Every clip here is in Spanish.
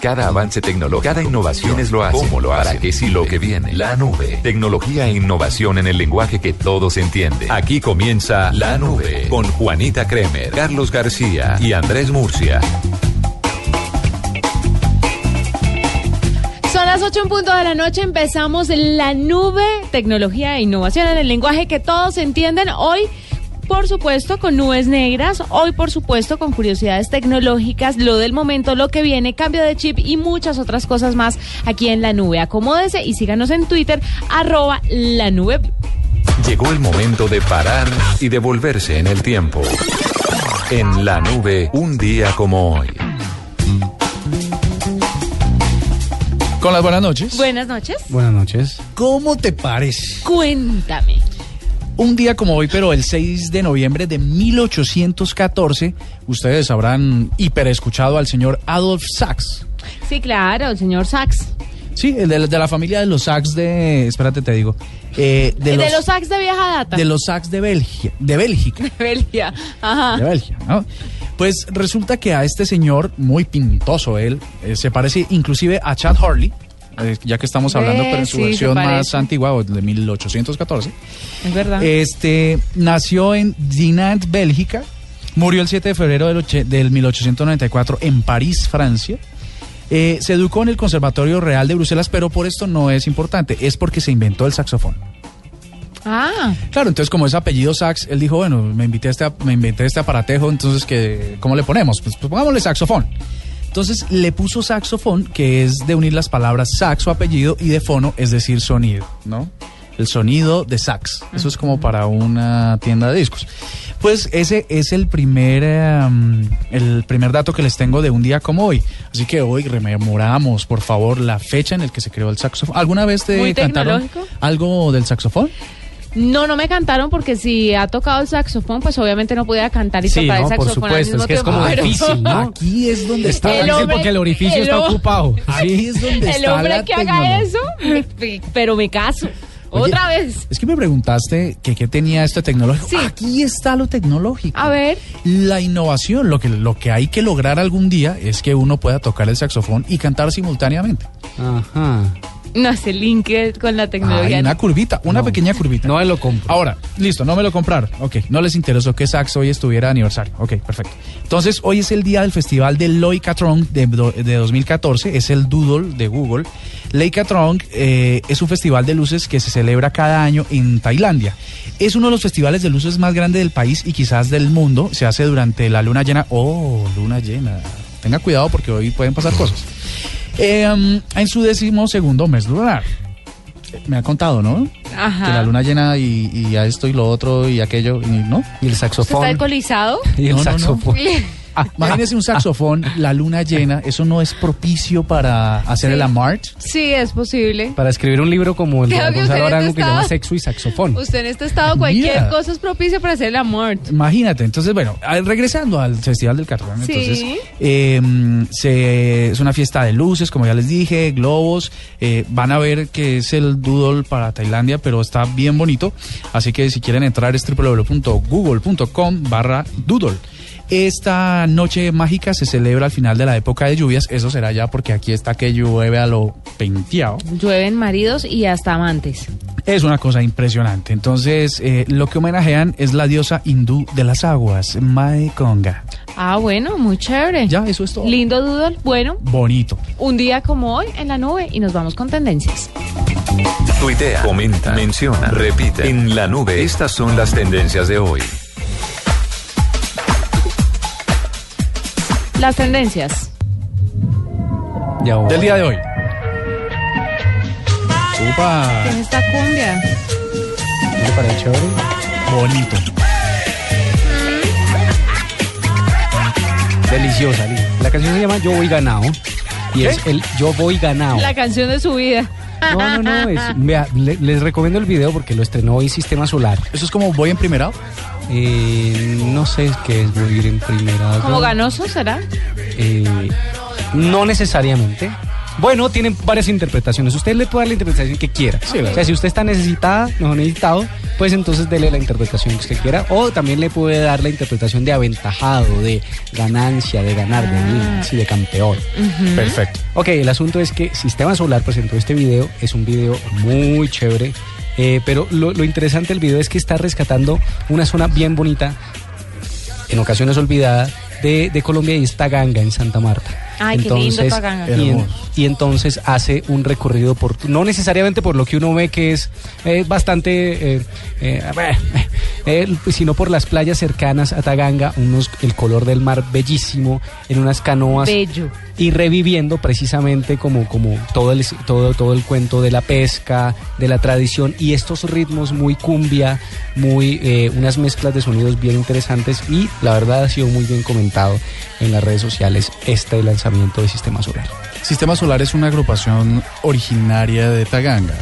Cada avance tecnológico, cada innovación ¿Quiénes lo hacen? ¿Cómo lo hacen? ¿Para qué sí lo que viene? La nube. Tecnología e innovación en el lenguaje que todos entienden. Aquí comienza La Nube con Juanita Kremer, Carlos García y Andrés Murcia. Son las 8 en punto de la noche, empezamos la nube, tecnología e innovación en el lenguaje que todos entienden. Hoy, por supuesto, con nubes negras, hoy, por supuesto, con curiosidades tecnológicas, lo del momento, lo que viene, cambio de chip y muchas otras cosas más aquí en la nube. Acomódese y síganos en Twitter, arroba la nube. Llegó el momento de parar y devolverse en el tiempo. En la nube, un día como hoy. Con las buenas noches. Buenas noches. Buenas noches. ¿Cómo te parece? Cuéntame. Un día como hoy, pero el 6 de noviembre de 1814, ustedes habrán hiperescuchado al señor Adolf Sachs. Sí, claro, el señor Sachs. Sí, el de, de la familia de los Sachs de... Espérate, te digo. eh, De, los, Sachs de vieja data. De los Sachs de Bélgica. De Bélgica. De Bélgica. Ajá. de Bélgica, ¿no? Pues resulta que a este señor, muy pintoso él, eh, se parece inclusive a Chad Hurley, eh, ya que estamos hablando, pero en su sí, versión más antigua, de 1814. Es verdad. Este, nació en Dinant, Bélgica, murió el 7 de febrero del 1894 en París, Francia. Eh, se educó en el Conservatorio Real de Bruselas, pero por esto no es importante, es porque se inventó el saxofón. ah, Claro, entonces como es apellido Sax, él dijo, bueno, me, invité a este, me inventé este aparatejo, entonces que, ¿cómo le ponemos? Pues, pues pongámosle saxofón. Entonces le puso saxofón, que es de unir las palabras sax o apellido y de fono, es decir, sonido, ¿no? El sonido de sax. Eso es como para una tienda de discos. Pues ese es el primer, em, el primer dato que les tengo de un día como hoy. Así que hoy rememoramos, por favor, la fecha en el que se creó el saxofón. ¿Alguna vez te Muy cantaron algo del saxofón? No, no me cantaron porque si ha tocado el saxofón, pues obviamente no podía cantar y Sí, tocar no, el por saxofón al supuesto, mismo es que es como pero- difícil, ¿no? Aquí es donde está El hombre- porque el orificio el está ocupado. Ahí es donde El está hombre la que haga eso, pero me caso. Oye, Otra vez. Es que me preguntaste que qué tenía esto tecnológico. Sí. Aquí está lo tecnológico. A ver. La innovación, lo que, lo que hay que lograr algún día es que uno pueda tocar el saxofón y cantar simultáneamente. Ajá. No hace link que- con la tecnología. una curvita, una No. pequeña curvita. No me lo compro. Ahora, listo, no me lo compraron. Ok, no les interesó que Sax hoy estuviera de aniversario. Ok, perfecto. Entonces, hoy es el día del festival de Loicatron de, de 2014. Es el Doodle de Google. Loicatron eh, es un festival de luces que se celebra cada año en Tailandia. Es uno de los festivales de luces más grandes del país y quizás del mundo. Se hace durante la luna llena. Oh, luna llena. Tenga cuidado porque hoy pueden pasar cosas. Eh, um, en su décimo segundo mes lunar. Me ha contado, ¿no? Ajá. que la luna llena y, y a esto y lo otro y aquello, y ¿no? Y el ¿Usted está saxofón. alcoholizado? Y el No, no, no. Imagínese un saxofón, la luna llena, eso no es propicio para hacer Sí. el amart. Sí, es posible. Para escribir un libro como el de Gonzalo usted Arango que llama Sexo y Saxofón. Usted en este estado, cualquier Mira. cosa es propicia para hacer el amor. Imagínate, entonces bueno, a- regresando al Festival del Catrón, Sí. entonces eh, se- es una fiesta de luces, como ya les dije, globos, eh, van a ver que es el Doodle para Tailandia, pero está bien bonito, así que si quieren entrar es www.google.com barra Doodle. Esta noche mágica se celebra al final de la época de lluvias, eso será ya porque aquí está que llueve a lo penteado. Llueven maridos y hasta amantes. Es una cosa impresionante. Entonces, eh, lo que homenajean es la diosa hindú de las aguas, Mae. Ah, bueno, muy chévere. Ya, eso es todo. Lindo doodle. Bueno, Bonito. un día como hoy en la nube y nos vamos con tendencias. Tuitea, comenta, menciona, repite. En la nube, estas son las tendencias de hoy. Las tendencias. Del día de hoy. Upa. ¿Qué es esta cumbia? ¿No le parece chévere? Bonito. Deliciosa, li- la canción se llama Yo voy ganado. Y es el Yo voy ganado. La canción de su vida. No, no, no. es- vea, le- les recomiendo el video porque lo estrenó hoy Sistema Solar. Eso es como voy en primerado. Eh, no sé qué es voy a ir en primera. ¿Como ganoso será? Eh, no necesariamente. Bueno, tienen varias interpretaciones. Usted le puede dar la interpretación que quiera. o sea, si usted está necesitada, no necesitado, pues entonces dele la interpretación que usted quiera. O también le puede dar la interpretación de aventajado, de ganancia, de ganar, de win, sí, de campeón. Perfecto. Ok, el asunto es que Sistema Solar presentó este video, es un video muy chévere, eh, pero lo, lo interesante del video es que está rescatando una zona bien bonita, en ocasiones olvidada, de, de Colombia y es Taganga, en Santa Marta. Ay, qué lindo Taganga. Y, en- y entonces hace un recorrido por, no necesariamente por lo que uno ve que es eh, bastante, eh, eh, eh, sino por las playas cercanas a Taganga, unos, el color del mar bellísimo, en unas canoas Bello. Y reviviendo precisamente como, como todo, el, todo, todo el cuento de la pesca, de la tradición y estos ritmos muy cumbia, muy eh, unas mezclas de sonidos bien interesantes y la verdad ha sido muy bien comentado en las redes sociales este lanzamiento de Sistema Solar. Sistema Solar es una agrupación originaria de Taganga.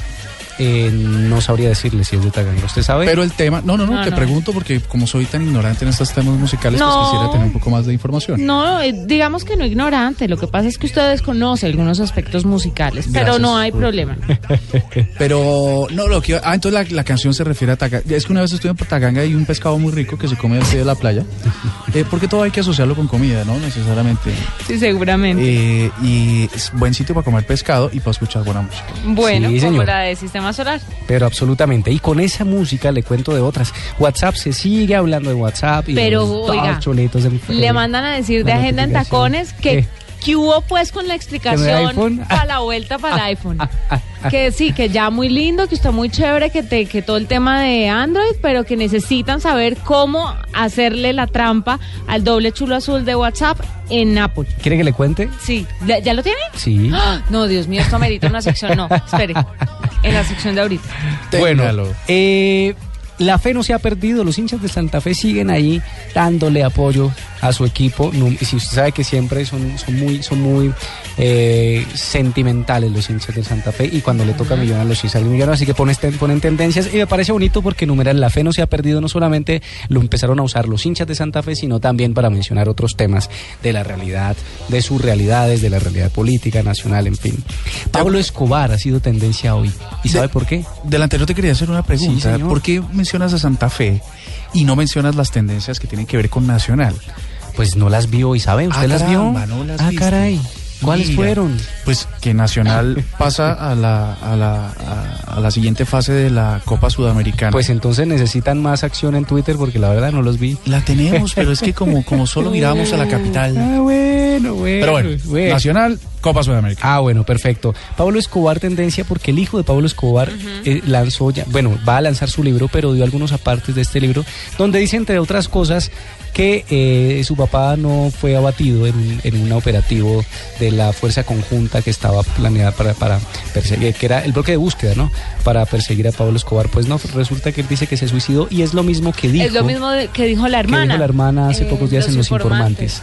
Eh, no sabría decirle si es de Taganga, ¿usted sabe? Pero el tema, no, no, no, No, te no. pregunto porque como soy tan ignorante en estos temas musicales, No. pues quisiera tener un poco más de información. No, eh, digamos que no ignorante. Lo que pasa es que usted desconoce algunos aspectos musicales, pero no hay problema. Pero, no, lo que Ah, entonces la, la canción se refiere a Taganga. Es que una vez estuve en Taganga y hay un pescado muy rico que se come al pie de la playa. Eh, porque todo hay que asociarlo con comida, ¿no? Necesariamente. Sí, seguramente. Eh, y es buen sitio para comer pescado y para escuchar buena música. bueno, sí, como la de Sistema Solar. Pero absolutamente. Y con esa música le cuento de otras. WhatsApp se sigue hablando de WhatsApp. Y de Pero, los oiga, en- Le mandan a decir de agenda en tacones que. ¿qué hubo pues con la explicación para la vuelta para el iPhone. Que sí, que ya muy lindo, que está muy chévere, que, te, que todo el tema de Android, pero que necesitan saber cómo hacerle la trampa al doble chulo azul de WhatsApp en Apple. ¿Quiere que le cuente? Sí, ¿ya, lo tiene? Sí. ¡Ah! No, Dios mío, esto amerita una sección. No, espere. En la sección de ahorita. Bueno, eh, la fe no se ha perdido, los hinchas de Santa Fe siguen ahí dándole apoyo a su equipo. Y si usted sabe que siempre son, son muy, son muy eh, sentimentales los hinchas de Santa Fe y cuando le toca a Millonarios los hinchas de Millonarios, así que ponen, ponen tendencias y me parece bonito porque numeral la fe no se ha perdido, no solamente lo empezaron a usar los hinchas de Santa Fe, sino también para mencionar otros temas de la realidad, de sus realidades, de la realidad política, nacional, en fin. Pablo Escobar ha sido tendencia hoy. ¿Y sabe por qué? Del anterior te quería hacer una pregunta. ¿Por qué mencionas a Santa Fe y no mencionas las tendencias que tienen que ver con Nacional? Pues no las vio Isabel, ¿usted Ah, las vio? caramba, no las ah, viste. caray. ¿Cuáles Mira, fueron? Pues que Nacional pasa a la, a, la, a, a la siguiente fase de la Copa Sudamericana. Pues entonces necesitan más acción en Twitter porque la verdad no los vi. la tenemos, pero es que como, como solo miramos a la capital. Ah, bueno, bueno. Pero bueno, Nacional, Copa Sudamericana. Ah, bueno, perfecto. Pablo Escobar tendencia porque el hijo de Pablo Escobar eh, lanzó ya, bueno, va a lanzar su libro, pero dio algunos apartes de este libro, donde dice entre otras cosas que eh, su papá no fue abatido en un, en un operativo de la fuerza conjunta que estaba planeada para, para perseguir, que era el bloque de búsqueda, ¿no? Para perseguir a Pablo Escobar. Pues no, resulta que él dice que se suicidó y es lo mismo que dijo. es lo mismo que dijo la que hermana. dijo la hermana hace Eh, pocos días en Los Informantes.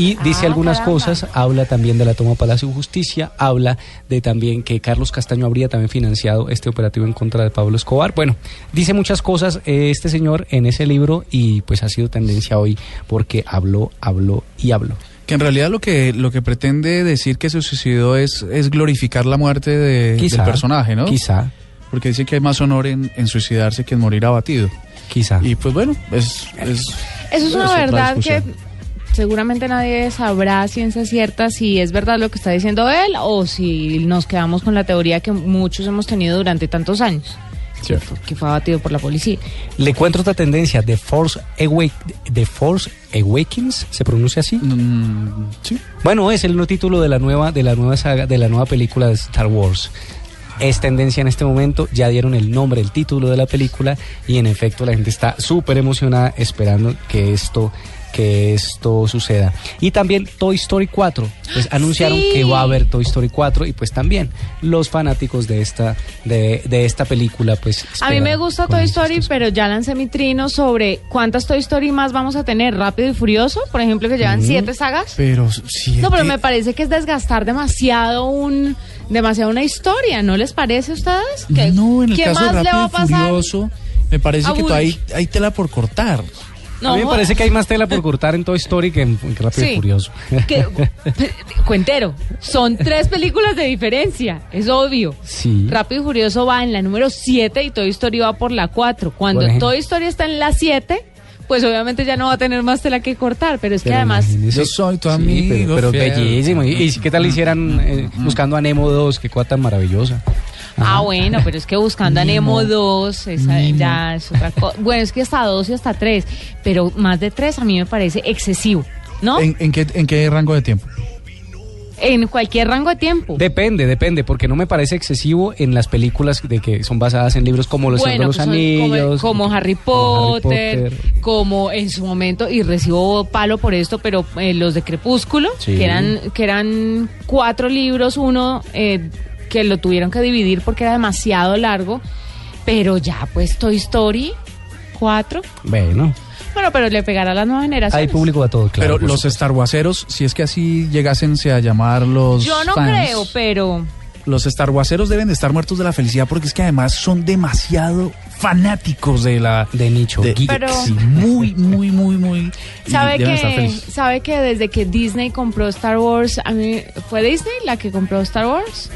Y dice Ah, algunas caramba. cosas, habla también de la toma Palacio de Justicia, habla de también que Carlos Castaño habría también financiado este operativo en contra de Pablo Escobar. Bueno, dice muchas cosas eh, este señor en ese libro y pues ha sido tendencia hoy porque habló, habló y habló. Que en realidad lo que, lo que pretende decir que se suicidó es, es glorificar la muerte de- Quizá, del personaje, ¿no? Quizá, Porque dice que hay más honor en, en suicidarse que en morir abatido. quizá. Y pues bueno, es... es Eso es una verdad que. Seguramente nadie sabrá ciencia cierta si es verdad lo que está diciendo él o si nos quedamos con la teoría que muchos hemos tenido durante tantos años, Cierto. que fue abatido por la policía. Le cuento otra tendencia, The Force, Awake, The Force Awakens, ¿se pronuncia así? Mm, sí. Bueno, es el nuevo título de la nueva de la nueva saga de la nueva película de Star Wars. Es tendencia en este momento, ya dieron el nombre, el título de la película y en efecto la gente está súper emocionada esperando que esto que esto suceda. Y también Toy Story 4, pues anunciaron Sí. que va a haber Toy Story 4 y pues también los fanáticos de esta de, de esta película pues A mí me gusta Toy Story, pero ya lancé mi trino sobre cuántas Toy Story más vamos a tener. Rápido y Furioso, por ejemplo, que llevan siete sagas. Pero sí. No, pero me parece que es desgastar demasiado un demasiado una historia, ¿no les parece a ustedes? ¿Que- No, en el ¿Qué caso de más le va Rápido a y pasar? Furioso, me parece A que hay, hay tela por cortar. No, a mí me parece que hay más tela por cortar en Toy Story que en, en Rápido Sí. y Furioso. que- cuentero, son tres películas de diferencia, es obvio. Sí. Rápido y Furioso va en la número 7 y Toy Story va por la 4. Cuando. Toy Story está en la 7, pues obviamente ya no va a tener más tela que cortar, pero es que además... Yo soy tu Sí, amigo pero, pero bellísimo. ¿Y, y qué tal hicieran eh, buscando a Nemo 2? Qué cosa tan Ah, bueno, pero es que buscando a Nemo 2, esa Nemo. ya es otra cosa. Bueno, es que hasta 2 y hasta 3, pero más de 3 a mí me parece excesivo, ¿no? ¿En, en qué, ¿En qué rango de tiempo? En cualquier rango de tiempo. Depende, depende, porque no me parece excesivo en las películas de que son basadas en libros como Los Señor de los pues como- Anillos. como, Harry como Harry Potter, como en su momento, y recibo palo por esto, pero eh, los de Crepúsculo, Sí. que eran que eran cuatro libros, uno eh, que lo tuvieron que dividir porque era demasiado largo, pero ya pues Toy Story, cuatro. Bueno, Bueno, pero le pegará a las nuevas hay generaciones. público a todo, claro. pero los supuesto. Star Warseros, si es que así llegasense a llamar los Yo no fans, creo, pero... Los Star Warseros deben de estar muertos de la felicidad porque es que además son demasiado fanáticos de la... De nicho, geeks. Pero- sí, muy, muy, muy, muy... ¿Sabe que. ¿Sabe que desde que Disney compró Star Wars, a mí, ¿fue Disney la que compró Star Wars?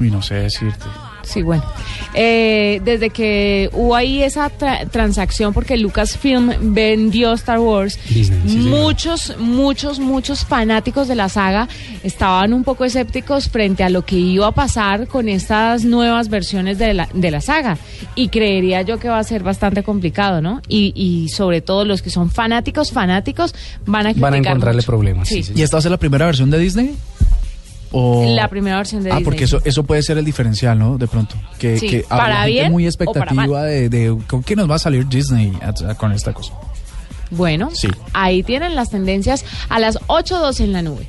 Uy, no sé decirte. Sí, bueno. Eh, desde que hubo ahí esa tra- transacción, porque Lucasfilm vendió Star Wars, Disney, sí, señor. muchos, muchos, muchos fanáticos de la saga estaban un poco escépticos frente a lo que iba a pasar con estas nuevas versiones de la, de la saga. Y creería yo que va a ser bastante complicado, ¿no? Y, y sobre todo los que son fanáticos, fanáticos, van a Van a encontrarle mucho. problemas, sí, Sí. sí. ¿Y esta va a ser la primera versión de Disney? O... La primera versión de Ah, Disney. porque eso, eso puede ser el diferencial, ¿no? De pronto. Que, Sí, que para la gente muy expectativa de, de con qué nos va a salir Disney a- a- con esta cosa. Bueno, Sí. ahí tienen las tendencias a las 8.12 en la nube.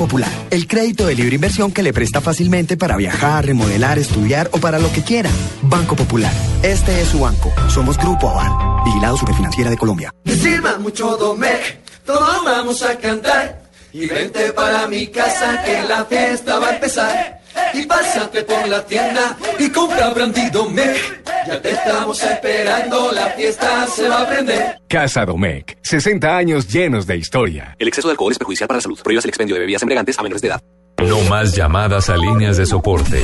El crédito de libre inversión que le presta fácilmente para viajar, remodelar, estudiar o para lo que quiera. Banco Popular. Este es su banco. Somos Grupo Aval. Vigilado Superfinanciera de Colombia. Sirva mucho Domec, todos vamos a cantar. Y vente para mi casa que la fiesta va a empezar. Y pásate por la tienda y compra Brandy Domec. Ya te estamos esperando, la fiesta se va a prender. Casa Domecq, 60 años llenos de historia. El exceso de alcohol es perjudicial para la salud. Prohíbas el expendio de bebidas embriagantes a menores de edad. No más llamadas a líneas de soporte.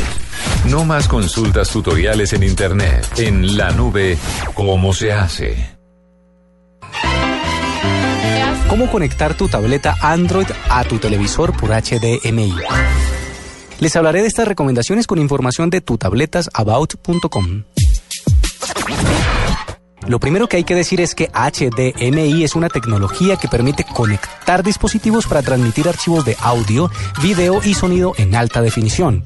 No más consultas tutoriales en Internet. En la nube, ¿cómo se hace? ¿Cómo conectar tu tableta Android a tu televisor por HDMI? Les hablaré de estas recomendaciones con información de tutabletsabout.com. Lo primero que hay que decir es que HDMI es una tecnología que permite conectar dispositivos para transmitir archivos de audio, video y sonido en alta definición.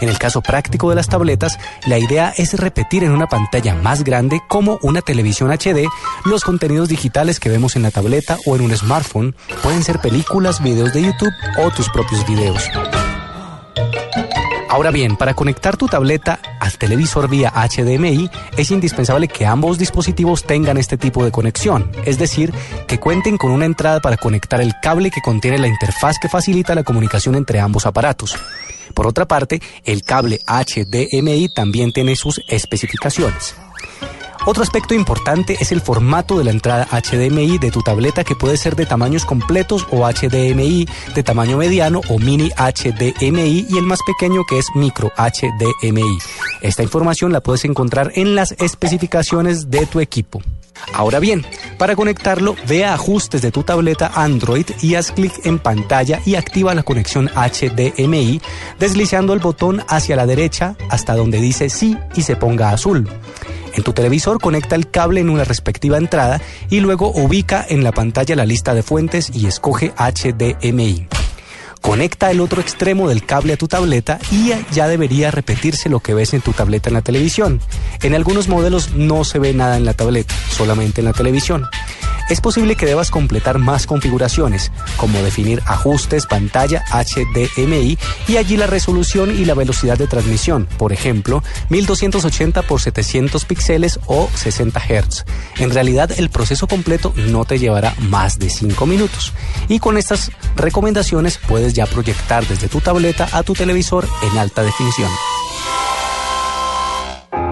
En el caso práctico de las tabletas, la idea es repetir en una pantalla más grande como una televisión HD los contenidos digitales que vemos en la tableta o en un smartphone. Pueden ser películas, videos de YouTube o tus propios videos. Ahora bien, para conectar tu tableta al televisor vía HDMI es indispensable que ambos dispositivos tengan este tipo de conexión, es decir, que cuenten con una entrada para conectar el cable que contiene la interfaz que facilita la comunicación entre ambos aparatos. Por otra parte, el cable HDMI también tiene sus especificaciones. Otro aspecto importante es el formato de la entrada HDMI de tu tableta que puede ser de tamaños completos o HDMI, de tamaño mediano o mini HDMI y el más pequeño que es micro HDMI. Esta información la puedes encontrar en las especificaciones de tu equipo. Ahora bien, para conectarlo, ve a ajustes de tu tableta Android y haz clic en pantalla y activa la conexión HDMI deslizando el botón hacia la derecha hasta donde dice sí y se ponga azul. En tu televisor conecta el cable en una respectiva entrada y luego ubica en la pantalla la lista de fuentes y escoge HDMI. Conecta el otro extremo del cable a tu tableta y ya debería repetirse lo que ves en tu tableta en la televisión. En algunos modelos no se ve nada en la tableta, solamente en la televisión. Es posible que debas completar más configuraciones, como definir ajustes, pantalla, HDMI y allí la resolución y la velocidad de transmisión, por ejemplo, 1280 x 700 píxeles o 60 Hz. En realidad el proceso completo no te llevará más de 5 minutos. Y con estas recomendaciones puedes ya proyectar desde tu tableta a tu televisor en alta definición.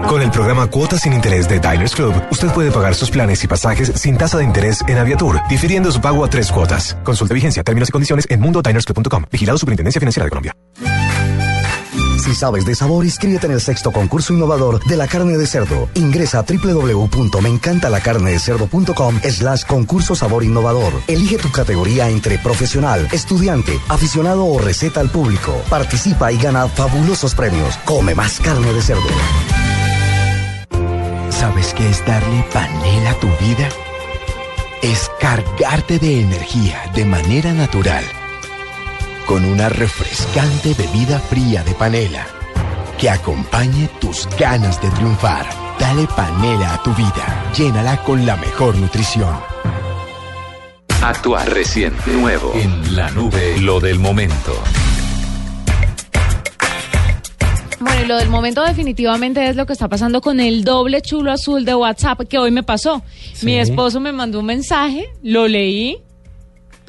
Con el programa Cuotas sin Interés de Diners Club, usted puede pagar sus planes y pasajes sin tasa de interés en Aviatur, difiriendo su pago a tres cuotas. Consulte vigencia, términos y condiciones en mundodinersclub.com. Vigilado Superintendencia Financiera de Colombia. Si sabes de sabor, inscríbete en el sexto concurso innovador de la carne de cerdo. Ingresa a www.meencantalacarnedecerdo.com slash concurso sabor innovador. Elige tu categoría entre profesional, estudiante, aficionado o receta al público. Participa y gana fabulosos premios. Come más carne de cerdo. ¿Sabes qué es darle panela a tu vida? Es cargarte de energía de manera natural con una refrescante bebida fría de panela que acompañe tus ganas de triunfar. Dale panela a tu vida, llénala con la mejor nutrición. Actuar reciente, nuevo, en la nube, lo del momento. Bueno, y lo del momento definitivamente es lo que está pasando con el doble chulo azul de WhatsApp que hoy me pasó. Mi esposo me mandó un mensaje, lo leí,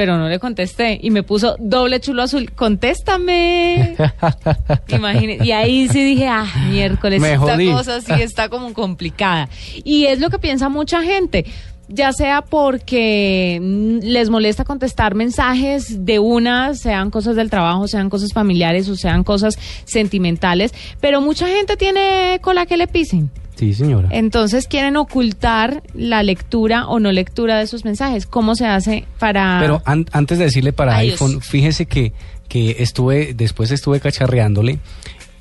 pero no le contesté y me puso doble chulo azul, contéstame. Imagínate. Y ahí sí dije, ah, miércoles, Me esta jodí. cosa sí está como complicada. Y es lo que piensa mucha gente. Ya sea porque mm, les molesta contestar mensajes de una, sean cosas del trabajo, sean cosas familiares o sean cosas sentimentales, pero mucha gente tiene cola que le pisen. Sí, señora. Entonces quieren ocultar la lectura o no lectura de esos mensajes. ¿Cómo se hace para...? Pero an- antes de decirle para Ay, iPhone, Dios. fíjese que, que estuve, después estuve cacharreándole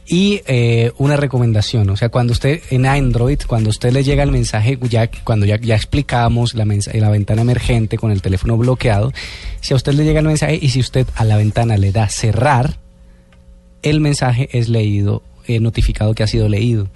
y eh, una recomendación, o sea, cuando usted en Android, cuando usted le llega el mensaje, ya cuando ya, ya explicamos la ventana emergente con el teléfono bloqueado, si a usted le llega el mensaje y si usted a la ventana le da cerrar, el mensaje es leído, eh, notificado que ha sido leído.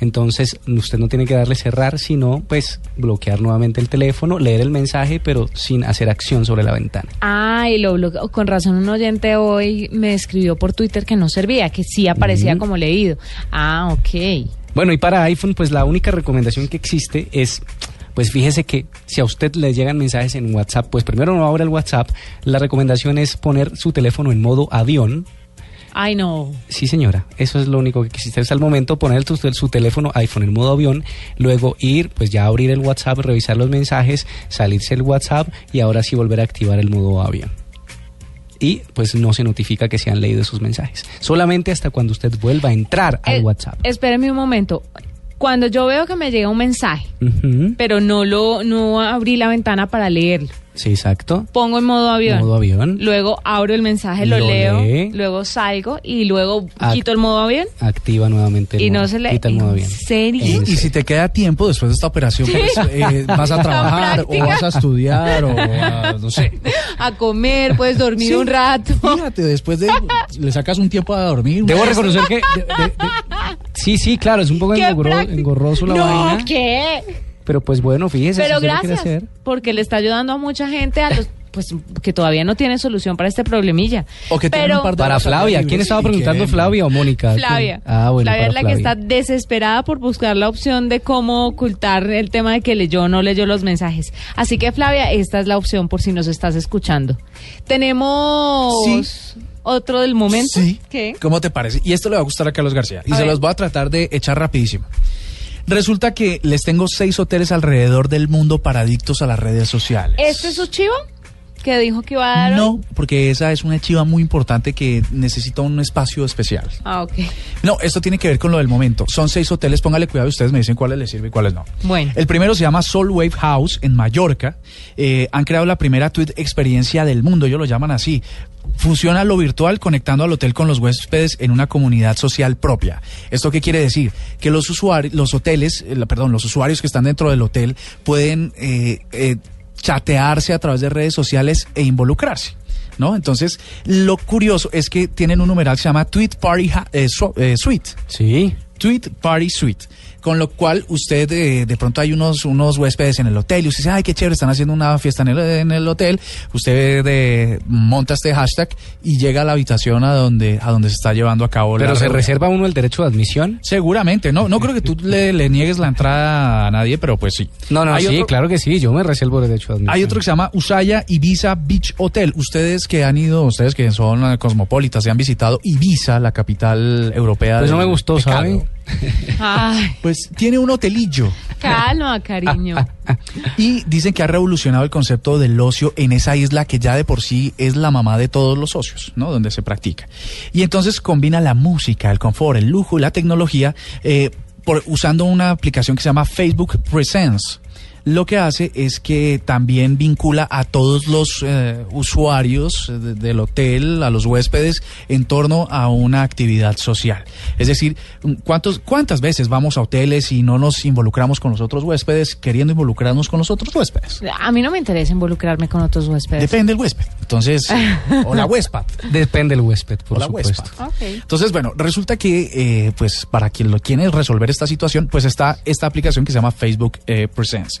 Entonces, usted no tiene que darle cerrar, sino pues bloquear nuevamente el teléfono, leer el mensaje, pero sin hacer acción sobre la ventana. Ay, lo bloqueó. Con razón, un oyente hoy me escribió por Twitter que no servía, que sí aparecía como leído. Ah, ok. Bueno, y para iPhone, pues la única recomendación que existe es, pues fíjese que si a usted le llegan mensajes en WhatsApp, pues primero no abra el WhatsApp. La recomendación es poner su teléfono en modo avión. Ay, no. Sí, señora, eso es lo único que existe hasta el momento, poner su, su teléfono iPhone en modo avión, luego ir, pues ya abrir el WhatsApp, revisar los mensajes, salirse el WhatsApp y ahora sí volver a activar el modo avión. Y pues no se notifica que se han leído sus mensajes. Solamente hasta cuando usted vuelva a entrar al Eh, WhatsApp. Espéreme un momento. Cuando yo veo que me llega un mensaje, pero no lo no abrí la ventana para leerlo, Sí, exacto. pongo en modo avión. Modo avión. Luego abro el mensaje, lo, Lo leo, lee. luego salgo y luego Ac- quito el modo avión. Activa nuevamente el Y no se le- quita el modo ¿en avión. serio? Y, y si te queda tiempo después de esta operación, Sí. pues, eh, vas a trabajar o vas a estudiar o a, no sé. A comer, puedes dormir Sí. un rato. Fíjate, después de le sacas un tiempo a dormir. Debo reconocer que... de- de- de- sí, sí, claro, es un poco engorro- engorroso la no, vaina. ¿qué? Pero pues bueno, fíjese. Pero si gracias, hacer. porque le está ayudando a mucha gente a los pues que todavía no tienen solución para este problemilla. O que Pero un par de Para Flavia, ¿quién estaba preguntando, Flavia o Mónica? Flavia. Ah, bueno, Flavia es la que está desesperada por buscar la opción de cómo ocultar el tema de que leyó o no leyó los mensajes. Así que Flavia, esta es la opción por si nos estás escuchando. Tenemos Sí. Otro del momento. Sí. ¿Qué? ¿Cómo te parece? Y esto le va a gustar a Carlos García. Y A se ver. los voy a tratar de echar rapidísimo. Resulta que les tengo seis hoteles alrededor del mundo para adictos a las redes sociales. ¿Este es su chivo? que dijo que iba a dar? No, porque esa es una chiva muy importante que necesita un espacio especial. Ah, ok. No, esto tiene que ver con lo del momento. Son seis hoteles, póngale cuidado, ustedes me dicen cuáles les sirve y cuáles no. Bueno. El primero se llama Soul Wave House en Mallorca. Eh, han creado la primera tweet experiencia del mundo, ellos lo llaman así. Funciona lo virtual conectando al hotel con los huéspedes en una comunidad social propia. ¿Esto qué quiere decir? Que los usuarios, los hoteles, eh, perdón, los usuarios que están dentro del hotel pueden eh, eh, chatearse a través de redes sociales e involucrarse. ¿No? Entonces, lo curioso es que tienen un numeral que se llama Tweet Party Ha- eh, eh, Suite. Sí. Tweet Party Suite. Con lo cual, usted eh, de pronto hay unos, unos huéspedes en el hotel y usted dice, ay, qué chévere, están haciendo una fiesta en el, en el hotel. Usted eh, monta este hashtag y llega a la habitación a donde, a donde se está llevando a cabo la Pero se reunión. reserva uno el derecho de admisión. Seguramente, no, no creo que tú le, le niegues la entrada a nadie, pero pues sí. No, no, Hay sí, otro- claro que sí, yo me reservo el derecho de admisión. Hay otro que se llama Usaya Ibiza Beach Hotel. Ustedes que han ido, ustedes que son cosmopolitas y han visitado Ibiza, la capital europea Pues no me gustó, pecado, ¿sabe? Ay, Pues tiene un hotelillo. calma, cariño. Y dicen que ha revolucionado el concepto del ocio en esa isla que ya de por sí es la mamá de todos los socios, ¿no? Donde se practica. Y entonces combina la música, el confort, el lujo y la tecnología eh, por, usando una aplicación que se llama Facebook Presence. Lo que hace es que también vincula a todos los eh, usuarios de- del hotel, a los huéspedes, en torno a una actividad social. Es decir, ¿cuántos, ¿cuántas veces vamos a hoteles y no nos involucramos con los otros huéspedes queriendo involucrarnos con los otros huéspedes? A mí no me interesa involucrarme con otros huéspedes. Depende del huésped. Entonces, o la huésped. Depende del huésped, por O la supuesto. huésped. Ok. Entonces, bueno, resulta que, eh, pues, para quien lo quiere resolver esta situación, pues está esta aplicación que se llama Facebook eh, Presents.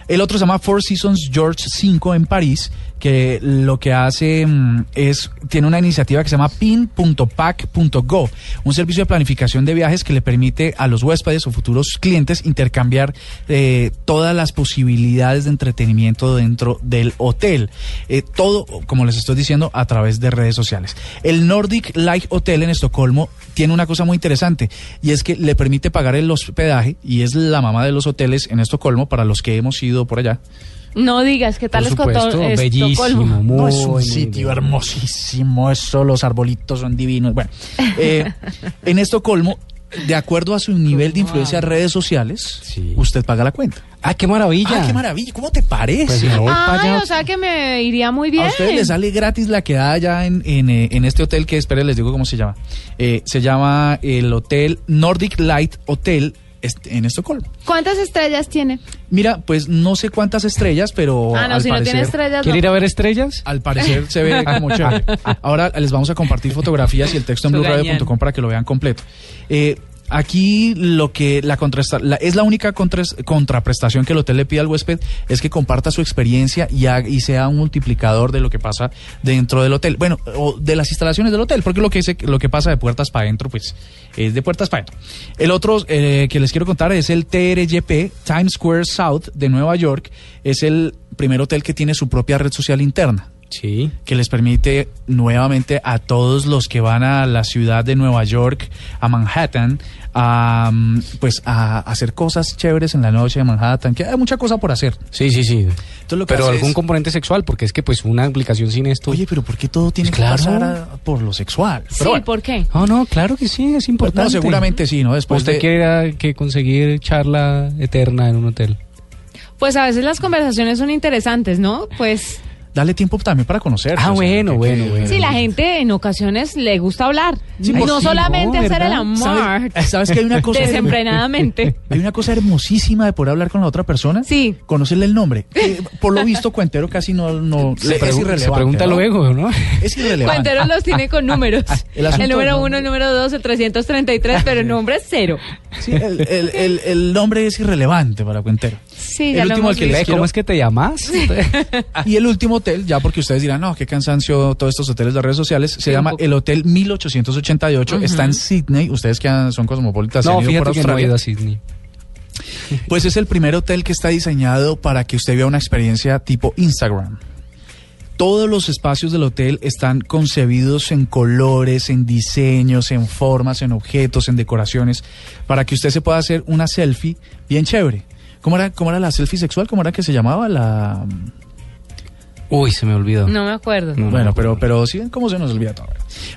El otro se llama Four Seasons George 5 en París, que lo que hace mm, es, tiene una iniciativa que se llama pin.pack.go, un servicio de planificación de viajes que le permite a los huéspedes o futuros clientes intercambiar eh, todas las posibilidades de entretenimiento dentro del hotel. Eh, todo, como les estoy diciendo, a través de redes sociales. El Nordic Light Hotel en Estocolmo tiene una cosa muy interesante y es que le permite pagar el hospedaje y es la mamá de los hoteles en Estocolmo para los que hemos ido por allá. No digas qué tal Por es supuesto, Estocolmo. bellísimo, muy No, es un sitio hermosísimo, eso, los arbolitos son divinos. Bueno, eh, en Estocolmo, de acuerdo a su nivel de influencia en redes sociales, Sí. usted paga la cuenta. Ah, qué maravilla. ¡Ah, qué maravilla! ¿Cómo te parece? Pues me voy para Ay, allá. o sea que me iría muy bien. A ustedes les sale gratis la quedada ya en, en, eh, en este hotel que, espere, les digo cómo se llama. Eh, se llama el Hotel Nordic Light Hotel en Estocolmo. ¿Cuántas estrellas tiene? Mira, pues no sé cuántas estrellas, pero ah, no, al si no tiene estrellas. ¿Quiere no. ir a ver estrellas? Al parecer se ve como chévere. Ahora les vamos a compartir fotografías y el texto en blueradio.com para que lo vean completo. Eh, aquí lo que la, contrasta, la- es la única contras- contraprestación que el hotel le pide al huésped es que comparta su experiencia y, haga- y sea un multiplicador de lo que pasa dentro del hotel. Bueno, o de las instalaciones del hotel, porque lo que, dice, lo que pasa de puertas para adentro, pues es de puertas para adentro. El otro eh, que les quiero contar es el TRYP, Times Square South de Nueva York. Es el primer hotel que tiene su propia red social interna Sí. que les permite nuevamente a todos los que van a la ciudad de Nueva York, a Manhattan, a, mm, pues a hacer cosas chéveres en la noche de Manhattan, que hay mucha cosa por hacer. Sí, sí, sí. Entonces lo que Pero algún es, componente sexual, porque es que pues una aplicación sin esto... oye, pero ¿por qué todo tiene Pues que claro. pasar a- por lo sexual? Sí, bueno, ¿por qué? No, no, claro que sí, es no, importante. seguramente sí, ¿no? Después ¿Usted de, quiere que conseguir charla eterna en un hotel? Pues a veces las conversaciones son interesantes, ¿no? Pues dale tiempo también para conocer. Ah, bueno, bueno, bueno. sí, la gente en ocasiones le gusta hablar. Sí, no sí, solamente no, hacer el amor. ¿Sabes, sabes que hay una cosa Desenfrenadamente. Hay una cosa hermosísima de poder hablar con la otra persona. Sí. Conocerle el nombre. que, por lo visto, Cuentero casi no, no Se, le- es pregu- irrelevante. se pregunta ¿no? luego, ¿no? Es irrelevante. Cuenteros los tiene con números. El El, número no- uno, el número dos, el 333, pero el nombre es cero. Sí, el, el- el- el nombre es irrelevante para Cuentero. Sí, El ya lo último hemos al que les ¿Cómo es que te llamas? Y el último hotel, ya porque ustedes dirán, no, qué cansancio todos estos hoteles de redes sociales, se Sí, llama el Hotel 1888, está en Sydney, ustedes que son cosmopolitas, se no, han ido por fíjate que no he Australia. ido a Sydney. Pues es el primer hotel que está diseñado para que usted vea una experiencia tipo Instagram. Todos los espacios del hotel están concebidos en colores, en diseños, en formas, en objetos, en decoraciones, para que usted se pueda hacer una selfie bien chévere. ¿Cómo era, cómo era la selfie sexual? ¿Cómo era que se llamaba? La... Uy, se me olvidó. No me acuerdo. Bueno, pero, pero sí ven cómo se nos olvida todo.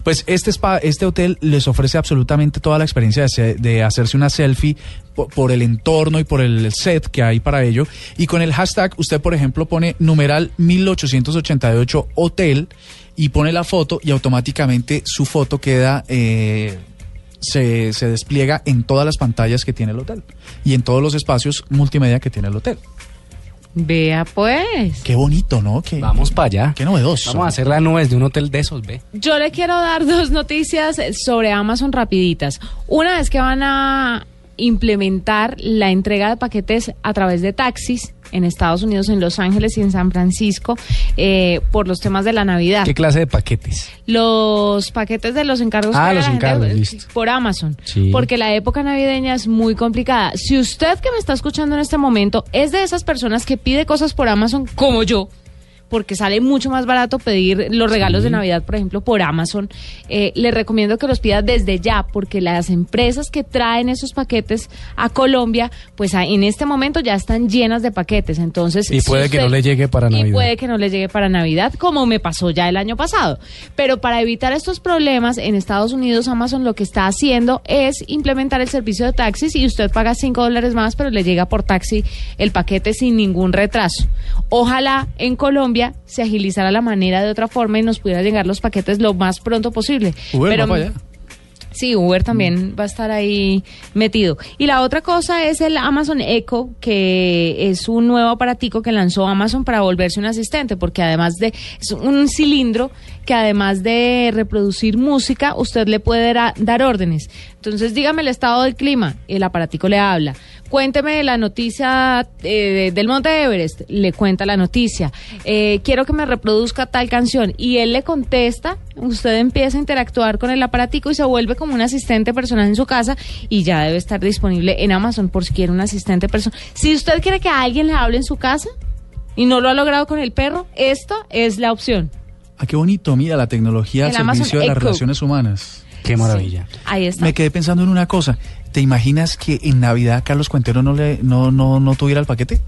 Pues este spa, este hotel les ofrece absolutamente toda la experiencia de, de hacerse una selfie po- por, el entorno y por el set que hay para ello. Y con el hashtag, usted, por ejemplo, pone numeral 1888 hotel y pone la foto y automáticamente su foto queda... eh, se, se despliega en todas las pantallas que tiene el hotel y en todos los espacios multimedia que tiene el hotel. Vea pues. Qué bonito, ¿no? Qué, Vamos para allá. Qué novedoso. Vamos a hacer la nubes de un hotel de esos, ve. Yo le quiero dar dos noticias sobre Amazon rapiditas. Una es que van a implementar la entrega de paquetes a través de taxis en Estados Unidos, en Los Ángeles y en San Francisco, eh, por los temas de la Navidad. ¿Qué clase de paquetes? Los paquetes de los encargos Ah, los gente, eh, listo. por Amazon. Sí. Porque la época navideña es muy complicada. Si usted que me está escuchando en este momento es de esas personas que pide cosas por Amazon, como yo, porque sale mucho más barato pedir los regalos de Navidad, por ejemplo, por Amazon, eh, le recomiendo que los pida desde ya, porque las empresas que traen esos paquetes a Colombia, pues en este momento ya están llenas de paquetes. Entonces, Y si puede que no le llegue para y Navidad. puede que no les llegue para Navidad, como me pasó ya el año pasado. Pero para evitar estos problemas, en Estados Unidos Amazon lo que está haciendo es implementar el servicio de taxis y usted paga 5 dólares más, pero le llega por taxi el paquete sin ningún retraso. Ojalá en Colombia se agilizara la manera de otra forma y nos pudiera llegar los paquetes lo más pronto posible. Uber pero. Sí, Uber también va a estar ahí metido. Y la otra cosa es el Amazon Echo, que es un nuevo aparatico que lanzó Amazon para volverse un asistente, porque además de, es un cilindro que además de reproducir música, usted le puede dar- órdenes. Entonces, dígame el estado del clima, el aparatico le habla. Cuénteme la noticia eh, del Monte Everest, le cuenta la noticia. Eh, quiero que me reproduzca tal canción y él le contesta. Usted empieza a interactuar con el aparatico y se vuelve como un asistente personal en su casa y ya debe estar disponible en Amazon por si quiere un asistente personal. Si usted quiere que alguien le hable en su casa y no lo ha logrado con el perro, esta es la opción. Ah, qué bonito, mira, la tecnología al servicio de las relaciones humanas. Qué maravilla. Ahí está. Me quedé pensando en una cosa. ¿Te imaginas que en Navidad Carlos Cuentero no le no, no, no tuviera el paquete?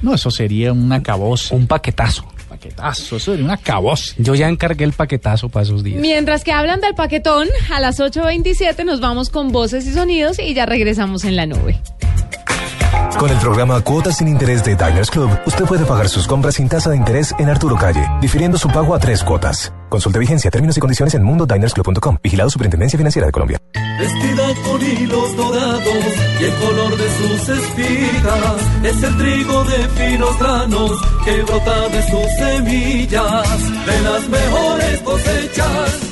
No, eso sería una cabosa. Un paquetazo. Paquetazo, eso sería una cabosa. Yo ya encargué el paquetazo para esos días. Mientras que hablan del paquetón, a las 8.27 nos vamos con voces y sonidos y ya regresamos en la nube. Con el programa Cuotas sin Interés de Diners Club, usted puede pagar sus compras sin tasa de interés en Arturo Calle, difiriendo su pago a tres cuotas. Consulte vigencia, términos y condiciones en mundodinersclub.com. Vigilado Superintendencia Financiera de Colombia. Vestida con hilos dorados y el color de sus espigas es el trigo de finos granos que brota de sus semillas. De las mejores cosechas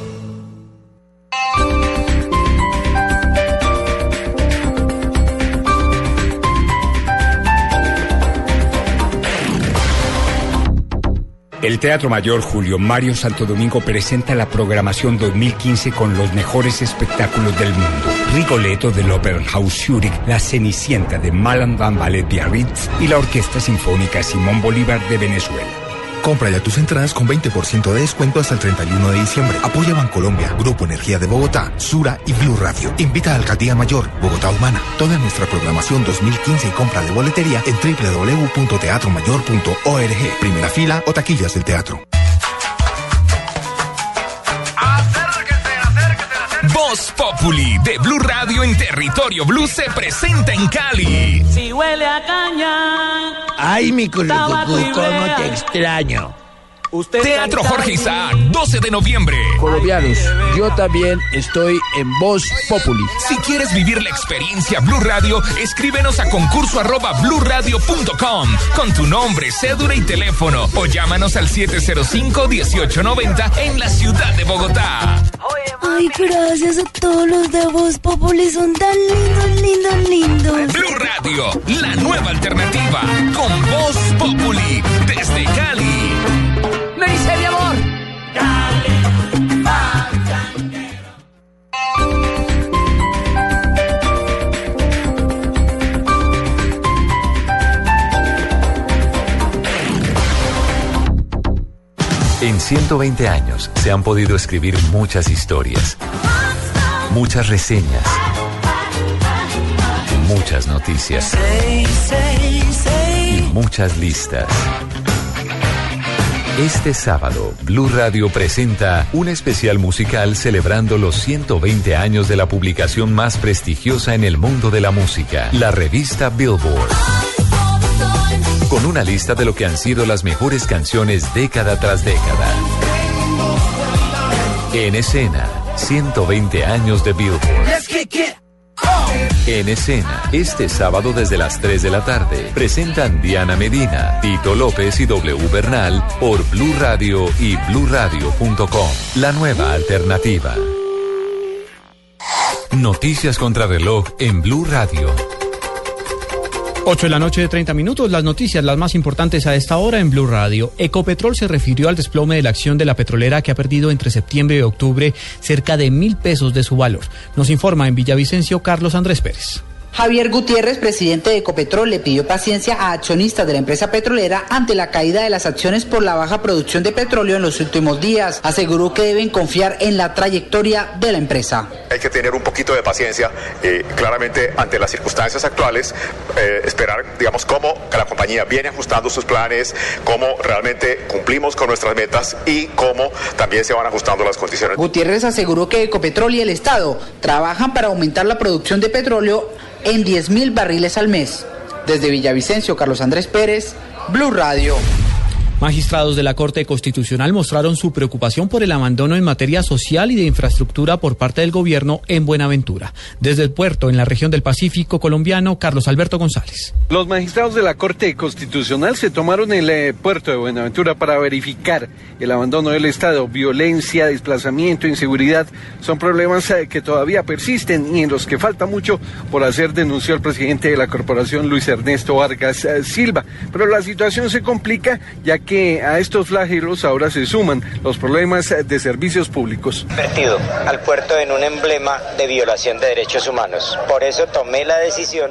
El Teatro Mayor Julio Mario Santo Domingo presenta la programación 2015 con los mejores espectáculos del mundo. Rigoletto del Opernhaus Zurich, La Cenicienta de Malan Van Ballet Biarritz y la Orquesta Sinfónica Simón Bolívar de Venezuela. Compra ya tus entradas con 20% de descuento hasta el 31 de diciembre. Apoya Bancolombia, Grupo Energía de Bogotá, Sura y Blue Radio. Invita a Alcaldía Mayor, Bogotá Humana. Toda nuestra programación 2015 y compra de boletería en www.teatromayor.org. Primera fila o taquillas del teatro. Voz Populi de Blue Radio en territorio Blue se presenta en Cali. Si huele a caña. Ay, mi currucucú, cómo te extraño. Teatro Jorge Isaac, 12 de noviembre. Colombianos, yo también estoy en Voz Populi. Si quieres vivir la experiencia Blue Radio, escríbenos a concurso arroba blueradio.com con tu nombre, cédula y teléfono o llámanos al 705-1890 en la ciudad de Bogotá. Ay, gracias a todos los de Voz Populi, son tan lindos, lindos, lindos. Blue Radio, la nueva alternativa con Voz Populi desde Cali. En 120 años se han podido escribir muchas historias, muchas reseñas, muchas noticias y muchas listas. Este sábado, Blue Radio presenta un especial musical celebrando los 120 años de la publicación más prestigiosa en el mundo de la música, la revista Billboard. Con una lista de lo que han sido las mejores canciones década tras década. En escena, 120 años de Billboard. It. En escena, este sábado desde las 3 de la tarde, presentan Diana Medina, Tito López y W Bernal por Blue Radio y bluradio.com. La nueva alternativa. Noticias contra reloj en Blue Radio. 8 de la noche de 30 minutos, las noticias, las más importantes a esta hora en Blue Radio. Ecopetrol se refirió al desplome de la acción de la petrolera que ha perdido entre septiembre y octubre cerca de mil pesos de su valor. Nos informa en Villavicencio Carlos Andrés Pérez. Javier Gutiérrez, presidente de Ecopetrol, le pidió paciencia a accionistas de la empresa petrolera ante la caída de las acciones por la baja producción de petróleo en los últimos días. Aseguró que deben confiar en la trayectoria de la empresa. Hay que tener un poquito de paciencia, eh, claramente ante las circunstancias actuales, eh, esperar, digamos, cómo la compañía viene ajustando sus planes, cómo realmente cumplimos con nuestras metas y cómo también se van ajustando las condiciones. Gutiérrez aseguró que Ecopetrol y el Estado trabajan para aumentar la producción de petróleo en 10 mil barriles al mes. Desde Villavicencio, Carlos Andrés Pérez, Blue Radio. Magistrados de la Corte Constitucional mostraron su preocupación por el abandono en materia social y de infraestructura por parte del gobierno en Buenaventura. Desde el puerto, en la región del Pacífico colombiano, Carlos Alberto González. Los magistrados de la Corte Constitucional se tomaron el eh, puerto de Buenaventura para verificar el abandono del Estado. Violencia, desplazamiento, inseguridad son problemas eh, que todavía persisten y en los que falta mucho por hacer, denunció el presidente de la corporación, Luis Ernesto Vargas eh, Silva. Pero la situación se complica ya que que a estos flagelos ahora se suman los problemas de servicios públicos. Convertido al puerto en un emblema de violación de derechos humanos. Por eso tomé la decisión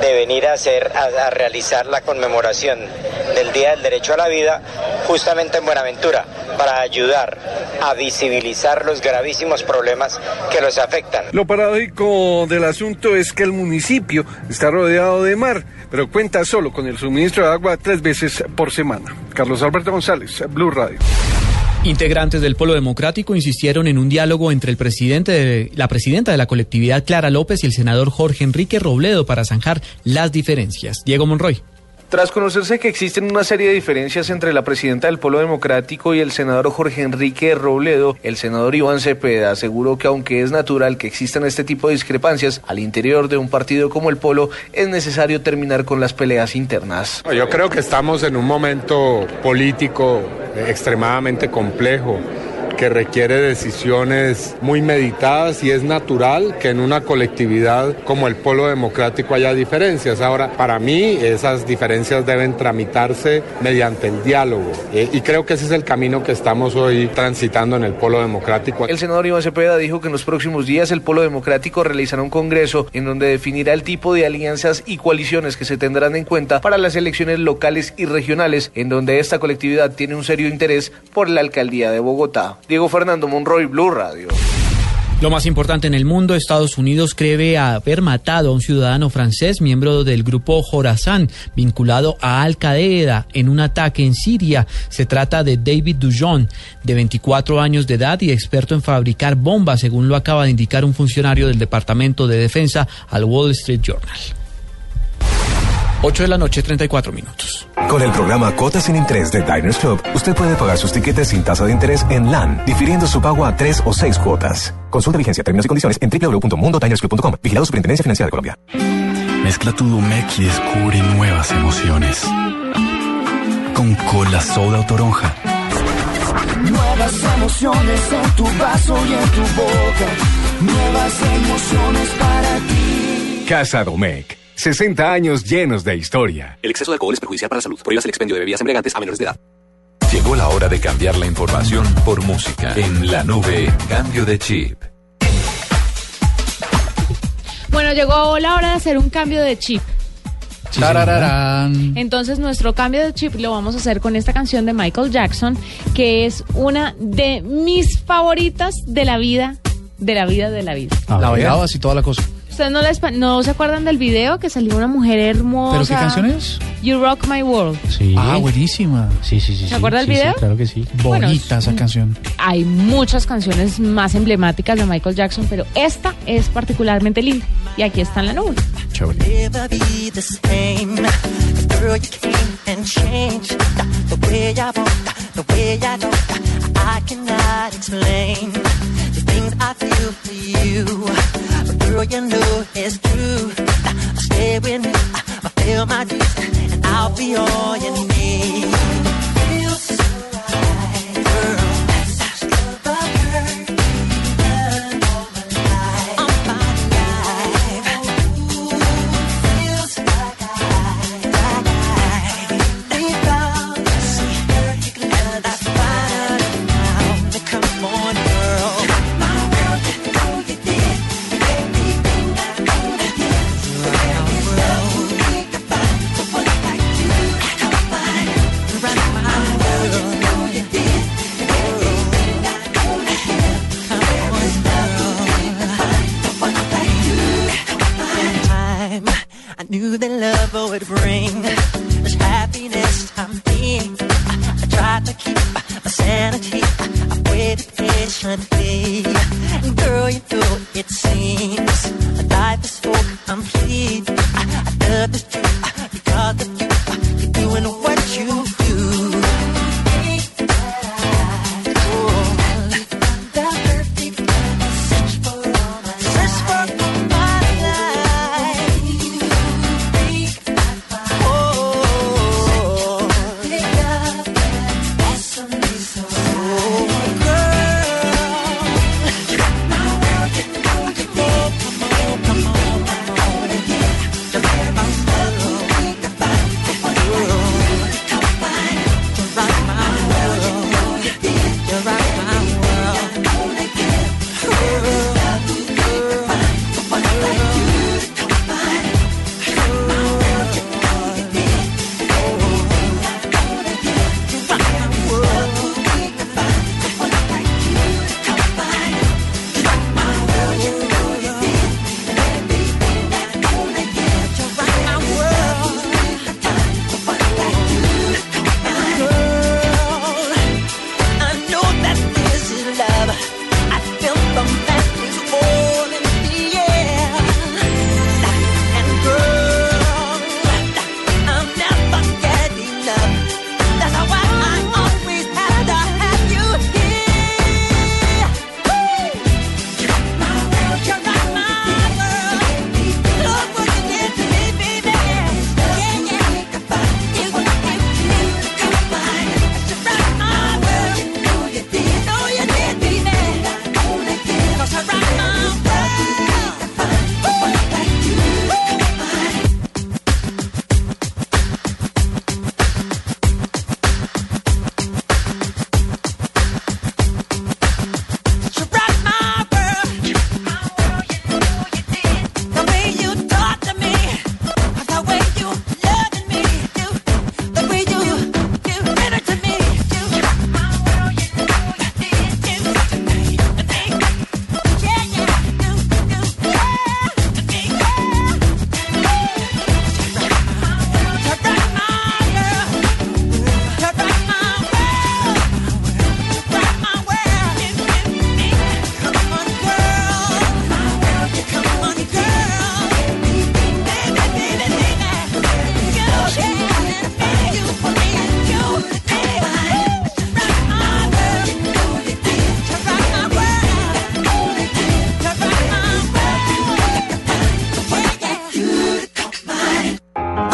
de venir a hacer, a, a realizar la conmemoración del Día del Derecho a la Vida justamente en Buenaventura para ayudar a visibilizar los gravísimos problemas que los afectan. Lo paradójico del asunto es que el municipio está rodeado de mar, pero cuenta solo con el suministro de agua tres veces por semana. Carlos Alberto González, Blue Radio. Integrantes del Polo Democrático insistieron en un diálogo entre el presidente de, la presidenta de la colectividad Clara López y el senador Jorge Enrique Robledo para zanjar las diferencias. Diego Monroy. Tras conocerse que existen una serie de diferencias entre la presidenta del Polo Democrático y el senador Jorge Enrique Robledo, el senador Iván Cepeda aseguró que aunque es natural que existan este tipo de discrepancias al interior de un partido como el Polo, es necesario terminar con las peleas internas. Yo creo que estamos en un momento político extremadamente complejo que requiere decisiones muy meditadas y es natural que en una colectividad como el polo democrático haya diferencias. Ahora, para mí esas diferencias deben tramitarse mediante el diálogo eh, y creo que ese es el camino que estamos hoy transitando en el polo democrático. El senador Iván Cepeda dijo que en los próximos días el polo democrático realizará un congreso en donde definirá el tipo de alianzas y coaliciones que se tendrán en cuenta para las elecciones locales y regionales, en donde esta colectividad tiene un serio interés por la alcaldía de Bogotá. Diego Fernando Monroy, Blue Radio. Lo más importante en el mundo, Estados Unidos cree haber matado a un ciudadano francés, miembro del grupo Jorazán, vinculado a Al Qaeda en un ataque en Siria. Se trata de David Dujon, de 24 años de edad y experto en fabricar bombas, según lo acaba de indicar un funcionario del Departamento de Defensa al Wall Street Journal. 8 de la noche, 34 minutos. Con el programa Cuotas sin Interés de Diners Club, usted puede pagar sus tiquetes sin tasa de interés en LAN, difiriendo su pago a tres o seis cuotas. Consulta vigencia, términos y condiciones en www.mundodinersclub.com. Vigilado Superintendencia Financiera de Colombia. Mezcla tu Domec y descubre nuevas emociones. Con cola soda o toronja. Nuevas emociones en tu vaso y en tu boca. Nuevas emociones para ti. Casa Domec. 60 años llenos de historia. El exceso de alcohol es perjudicial para la salud. Prohíbas el expendio de bebidas embriagantes a menores de edad. Llegó la hora de cambiar la información por música. En la nube, cambio de chip. Bueno, llegó la hora de hacer un cambio de chip. Tarararán. Entonces nuestro cambio de chip lo vamos a hacer con esta canción de Michael Jackson, que es una de mis favoritas de la vida, de la vida, de la vida. La bailabas y toda la cosa. ¿Ustedes no, les pa- no se acuerdan del video que salió una mujer hermosa? ¿Pero qué canción es? You Rock My World. Sí. Ah, buenísima. Sí, sí, sí. ¿Se acuerda del sí, sí, video? claro que sí. Bueno, Bonita esa canción. Hay muchas canciones más emblemáticas de Michael Jackson, pero esta es particularmente linda. Y aquí está en la nube. same. Girl, you know it's true. Stay with me, fulfill my dreams, and I'll be all you need.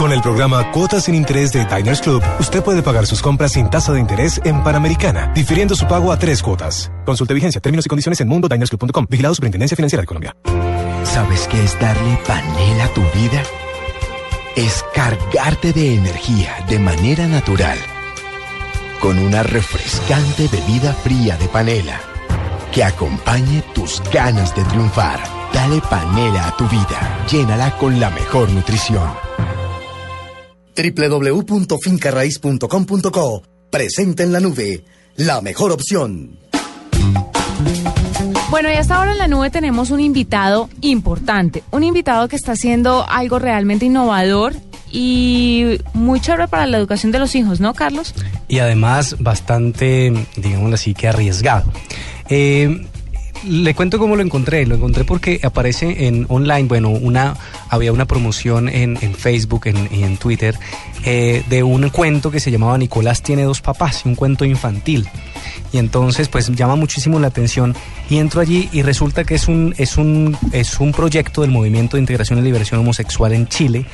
Con el programa Cuotas sin Interés de Diners Club, usted puede pagar sus compras sin tasa de interés en Panamericana, difiriendo su pago a tres cuotas. Consulte vigencia, términos y condiciones en mundodinersclub.com. Vigilado Superintendencia Financiera de Colombia. ¿Sabes qué es darle panela a tu vida? Es cargarte de energía de manera natural. Con una refrescante bebida fría de panela que acompañe tus ganas de triunfar. Dale panela a tu vida. Llénala con la mejor nutrición. www.fincarraiz.com.co Presente en la nube, la mejor opción. Bueno, y hasta ahora en la nube tenemos un invitado importante, un invitado que está haciendo algo realmente innovador y muy chévere para la educación de los hijos, ¿no, Carlos? y además bastante, digamos así, que arriesgado. Eh, le cuento cómo lo encontré. Lo encontré porque aparece en online, bueno, una había una promoción en, Facebook y en Twitter eh, de un cuento que se llamaba Nicolás tiene dos papás, un cuento infantil. Y entonces, pues llama muchísimo la atención y entro allí y resulta que es un es un es un proyecto del Movimiento de Integración y Liberación Homosexual en Chile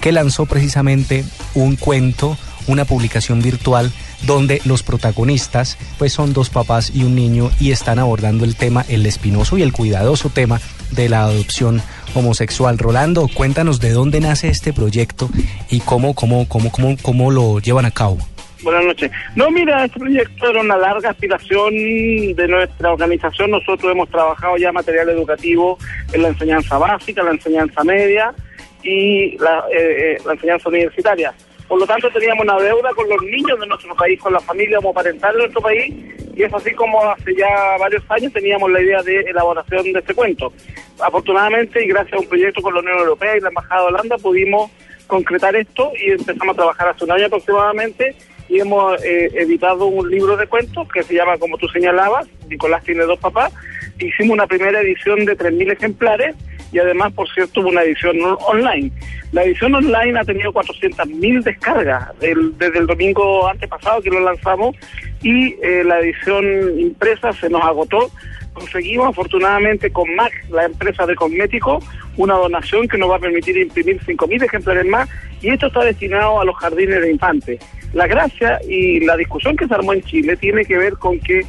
que lanzó precisamente un cuento una publicación virtual donde los protagonistas pues son dos papás y un niño y están abordando el tema, el espinoso y el cuidadoso tema de la adopción homosexual. Rolando, cuéntanos de dónde nace este proyecto y cómo, cómo, cómo, cómo, cómo lo llevan a cabo. Buenas noches. No, mira, este proyecto era una larga aspiración de nuestra organización. Nosotros hemos trabajado ya material educativo en la enseñanza básica, la enseñanza media y la, eh, eh, la enseñanza universitaria. Por lo tanto, teníamos una deuda con los niños de nuestro país, con la familia homoparental de nuestro país, y es así como hace ya varios años teníamos la idea de elaboración de este cuento. Afortunadamente, y gracias a un proyecto con la Unión Europea y la Embajada de Holanda, pudimos concretar esto y empezamos a trabajar hace un año aproximadamente y hemos eh, editado un libro de cuentos que se llama, como tú señalabas, Nicolás tiene dos papás. Hicimos una primera edición de 3.000 ejemplares y además, por cierto, hubo una edición on- online. La edición online ha tenido 400.000 descargas desde el domingo antepasado que lo lanzamos y eh, la edición impresa se nos agotó. Conseguimos afortunadamente con MAC, la empresa de cosméticos, una donación que nos va a permitir imprimir 5.000 ejemplares más y esto está destinado a los jardines de infantes. La gracia y la discusión que se armó en Chile tiene que ver con que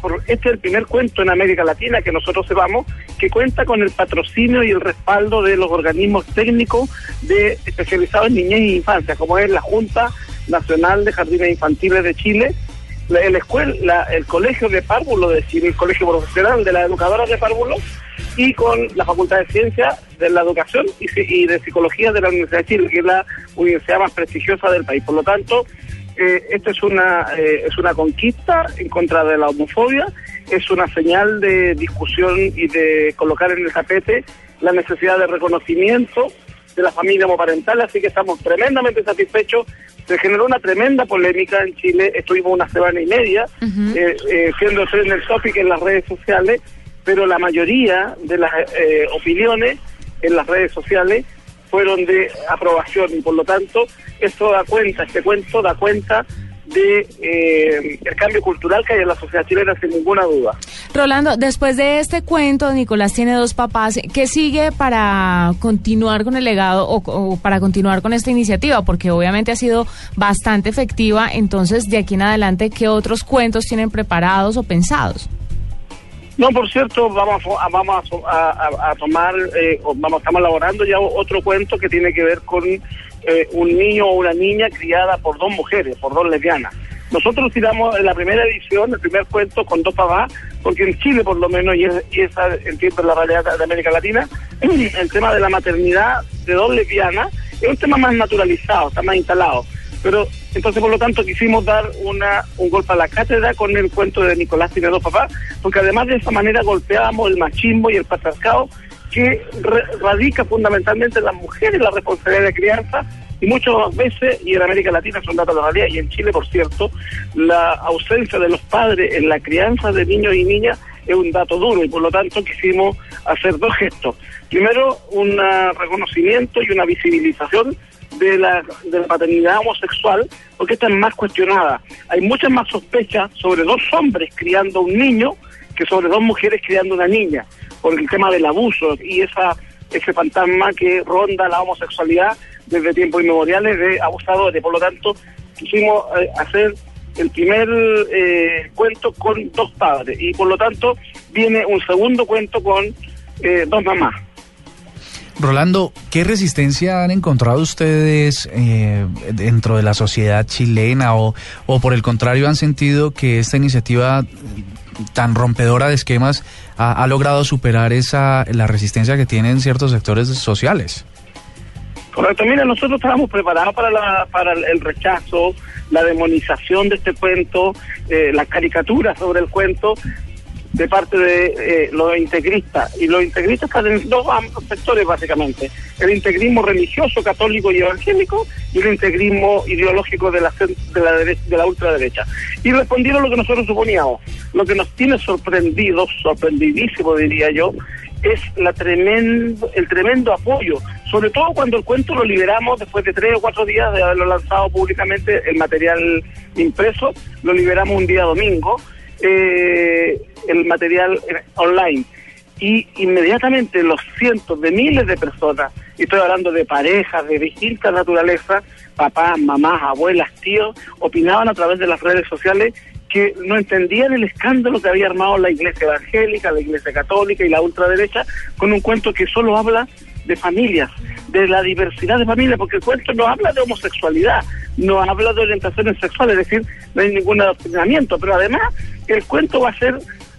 por- este es el primer cuento en América Latina que nosotros sepamos que cuenta con el patrocinio y el respaldo de los organismos técnicos de especializados en niñez e infancia, como es la Junta Nacional de Jardines Infantiles de Chile, el, escuel- la- el Colegio de Párvulo de Chile, el Colegio Profesional de las Educadoras de Párvulo y con la Facultad de Ciencias de la Educación y, Ci- y de Psicología de la Universidad de Chile, que es la universidad más prestigiosa del país. Por lo tanto, eh, esta es una eh, es una conquista en contra de la homofobia, es una señal de discusión y de colocar en el tapete la necesidad de reconocimiento de la familia homoparental, así que estamos tremendamente satisfechos. Se generó una tremenda polémica en Chile, estuvimos una semana y media eh, eh, siendo trending topic en las redes sociales, pero la mayoría de las eh, opiniones en las redes sociales fueron de aprobación y por lo tanto esto da cuenta, este cuento da cuenta de eh, el cambio cultural que hay en la sociedad chilena sin ninguna duda. Rolando, después de este cuento, Nicolás tiene dos papás. ¿Qué sigue para continuar con el legado o, o para continuar con esta iniciativa? Porque obviamente ha sido bastante efectiva. Entonces, de aquí en adelante, ¿qué otros cuentos tienen preparados o pensados? No, por cierto, vamos a, vamos a, tomar, eh, vamos, estamos elaborando ya otro cuento que tiene que ver con eh, un niño o una niña criada por dos mujeres, por dos lesbianas. Nosotros tiramos en la primera edición, el primer cuento con dos papás, porque en Chile por lo menos, y, es- y esa entiendo la realidad de América Latina, el tema de la maternidad de dos lesbianas es un tema más naturalizado, está más instalado. Pero entonces, por lo tanto, quisimos dar una, un golpe a la cátedra con el cuento de Nicolás tiene dos papás, porque además de esa manera golpeábamos el machismo y el patriarcado que radica fundamentalmente en las mujeres la responsabilidad de crianza y muchas veces, y en América Latina son datos de la realidad, y en Chile, por cierto, la ausencia de los padres en la crianza de niños y niñas es un dato duro y por lo tanto quisimos hacer dos gestos. Primero, un reconocimiento y una visibilización de la, de la paternidad homosexual, porque esta es más cuestionada. Hay muchas más sospechas sobre dos hombres criando un niño que sobre dos mujeres criando una niña, por el tema del abuso y esa ese fantasma que ronda la homosexualidad desde tiempos inmemoriales de abusadores. Por lo tanto, quisimos eh, hacer el primer eh, cuento con dos padres y por lo tanto viene un segundo cuento con eh, dos mamás. Rolando, ¿qué resistencia han encontrado ustedes eh, dentro de la sociedad chilena o, o por el contrario han sentido que esta iniciativa tan rompedora de esquemas ha, ha logrado superar esa la resistencia que tienen ciertos sectores sociales? Correcto, mira, nosotros estábamos preparados para, la, para el- rechazo, la demonización de este cuento, eh, la caricatura sobre el cuento de parte de eh, los integristas. Y los integristas están en dos sectores, básicamente. El integrismo religioso, católico y evangélico, y el integrismo ideológico de la, de la, dere- de la ultraderecha. Y respondieron lo que nosotros suponíamos. Lo que nos tiene sorprendidos, sorprendidísimo diría yo, es la tremendo, el tremendo apoyo, sobre todo cuando el cuento lo liberamos después de tres o cuatro días de haberlo lanzado públicamente, el material impreso, lo liberamos un día domingo, eh, el material eh, online. Y inmediatamente los cientos de miles de personas, y estoy hablando de parejas de distintas naturalezas, papás, mamás, abuelas, tíos, opinaban a través de las redes sociales que no entendían el escándalo que había armado la iglesia evangélica, la iglesia católica y la ultraderecha con un cuento que solo habla de familias, de la diversidad de familias, porque el cuento no habla de homosexualidad, no habla de orientaciones sexuales, es decir, no hay ningún adoctrinamiento, pero además el cuento va a ser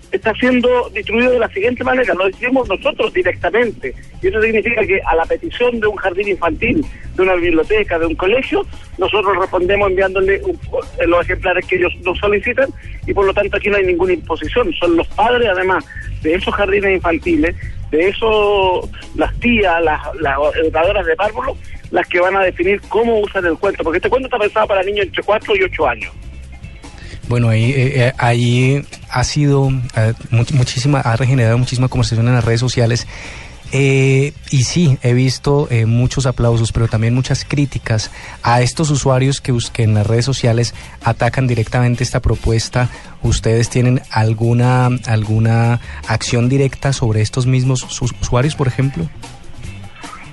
está siendo distribuido de la siguiente manera, lo decimos nosotros directamente, y eso significa que a la petición de un jardín infantil, de una biblioteca, de un colegio, nosotros respondemos enviándole un- los ejemplares que ellos nos solicitan, y por lo tanto aquí no hay ninguna imposición, son los padres además de esos jardines infantiles, de esos, las tías, las, educadoras de párvulo, las que van a definir cómo usan el cuento, porque este cuento está pensado para niños entre 4 y 8 años. Bueno, ahí, eh, eh, ahí ha sido eh, much- muchísima, ha regenerado muchísima conversación en las redes sociales. Eh, y sí, he visto eh, muchos aplausos, pero también muchas críticas a estos usuarios que, que en las redes sociales atacan directamente esta propuesta. ¿Ustedes tienen alguna, alguna acción directa sobre estos mismos usuarios, por ejemplo?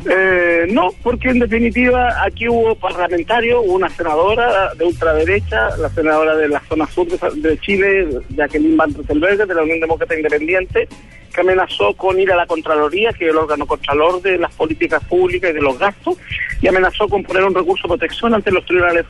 Eh, no, porque en definitiva aquí hubo parlamentarios, hubo una senadora de ultraderecha, la senadora de la zona sur de, de Chile, Jacqueline Van de la Unión Demócrata Independiente, que amenazó con ir a la Contraloría, que es el órgano contralor de las políticas públicas y de los gastos, y amenazó con poner un recurso de protección ante los tribunales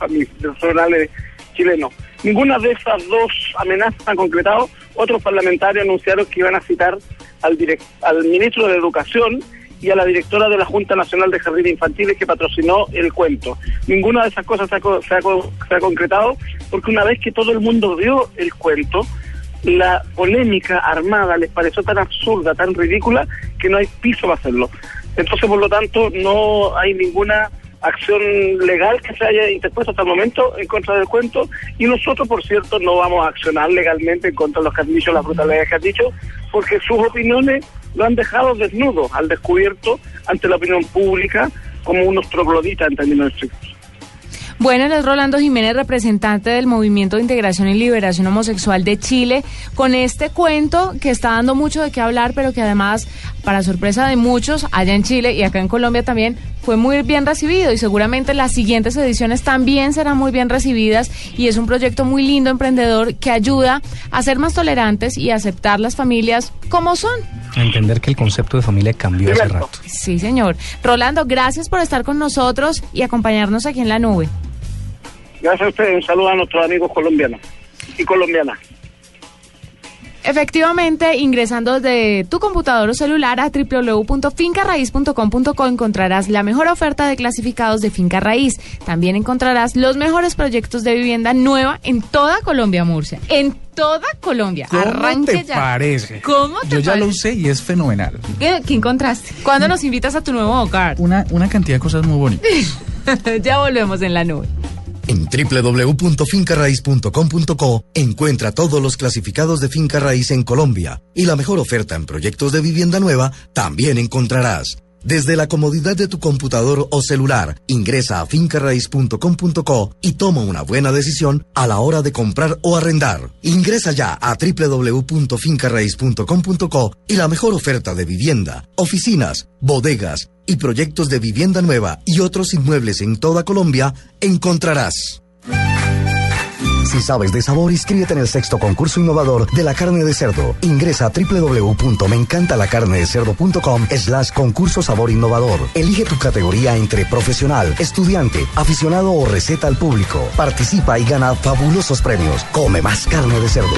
chilenos. Ninguna de esas dos amenazas han concretado. Otros parlamentarios anunciaron que iban a citar al, direct- al ministro de Educación y a la directora de la Junta Nacional de Jardines Infantiles que patrocinó el cuento. Ninguna de esas cosas se ha, se ha se ha concretado porque una vez que todo el mundo vio el cuento, la polémica armada les pareció tan absurda, tan ridícula, que no hay piso para hacerlo. Entonces, por lo tanto, no hay ninguna acción legal que se haya interpuesto hasta el momento en contra del cuento y nosotros, por cierto, no vamos a accionar legalmente en contra de los que han dicho, las brutalidades que han dicho, porque sus opiniones lo han dejado desnudo, al descubierto ante la opinión pública como unos trogloditas en términos estrictos. Bueno, es Rolando Jiménez, representante del Movimiento de Integración y Liberación Homosexual de Chile, con este cuento que está dando mucho de qué hablar, pero que además, para sorpresa de muchos, allá en Chile y acá en Colombia también, fue muy bien recibido y seguramente las siguientes ediciones también serán muy bien recibidas y es un proyecto muy lindo, emprendedor, que ayuda a ser más tolerantes y a aceptar las familias como son. A entender que el concepto de familia cambió hace rato. Sí, señor. Rolando, gracias por estar con nosotros y acompañarnos aquí en la nube. Gracias a ustedes, un saludo a nuestros amigos colombianos y colombianas. Efectivamente, ingresando de tu computador o celular a www.fincarraiz.com.co encontrarás la mejor oferta de clasificados de Finca Raíz. También encontrarás los mejores proyectos de vivienda nueva en toda Colombia, Murcia. En toda Colombia. ¿Cómo Arranque te ya. parece? ¿Cómo te Yo ya lo usé y es fenomenal. ¿Qué, qué encontraste? ¿Cuándo nos invitas a tu nuevo hogar? Una, una cantidad de cosas muy bonitas. ya volvemos en la nube. En www.fincarraiz.com.co encuentra todos los clasificados de finca raíz en Colombia y la mejor oferta en proyectos de vivienda nueva también encontrarás. Desde la comodidad de tu computador o celular, ingresa a fincarraiz.com.co y toma una buena decisión a la hora de comprar o arrendar. Ingresa ya a www.fincarraiz.com.co y la mejor oferta de vivienda, oficinas, bodegas y proyectos de vivienda nueva y otros inmuebles en toda Colombia encontrarás. Si sabes de sabor, inscríbete en el sexto concurso innovador de la carne de cerdo. Ingresa a www.meencantalacarnedecerdo.com slash concurso sabor innovador. Elige tu categoría entre profesional, estudiante, aficionado o receta al público. Participa y gana fabulosos premios. Come más carne de cerdo.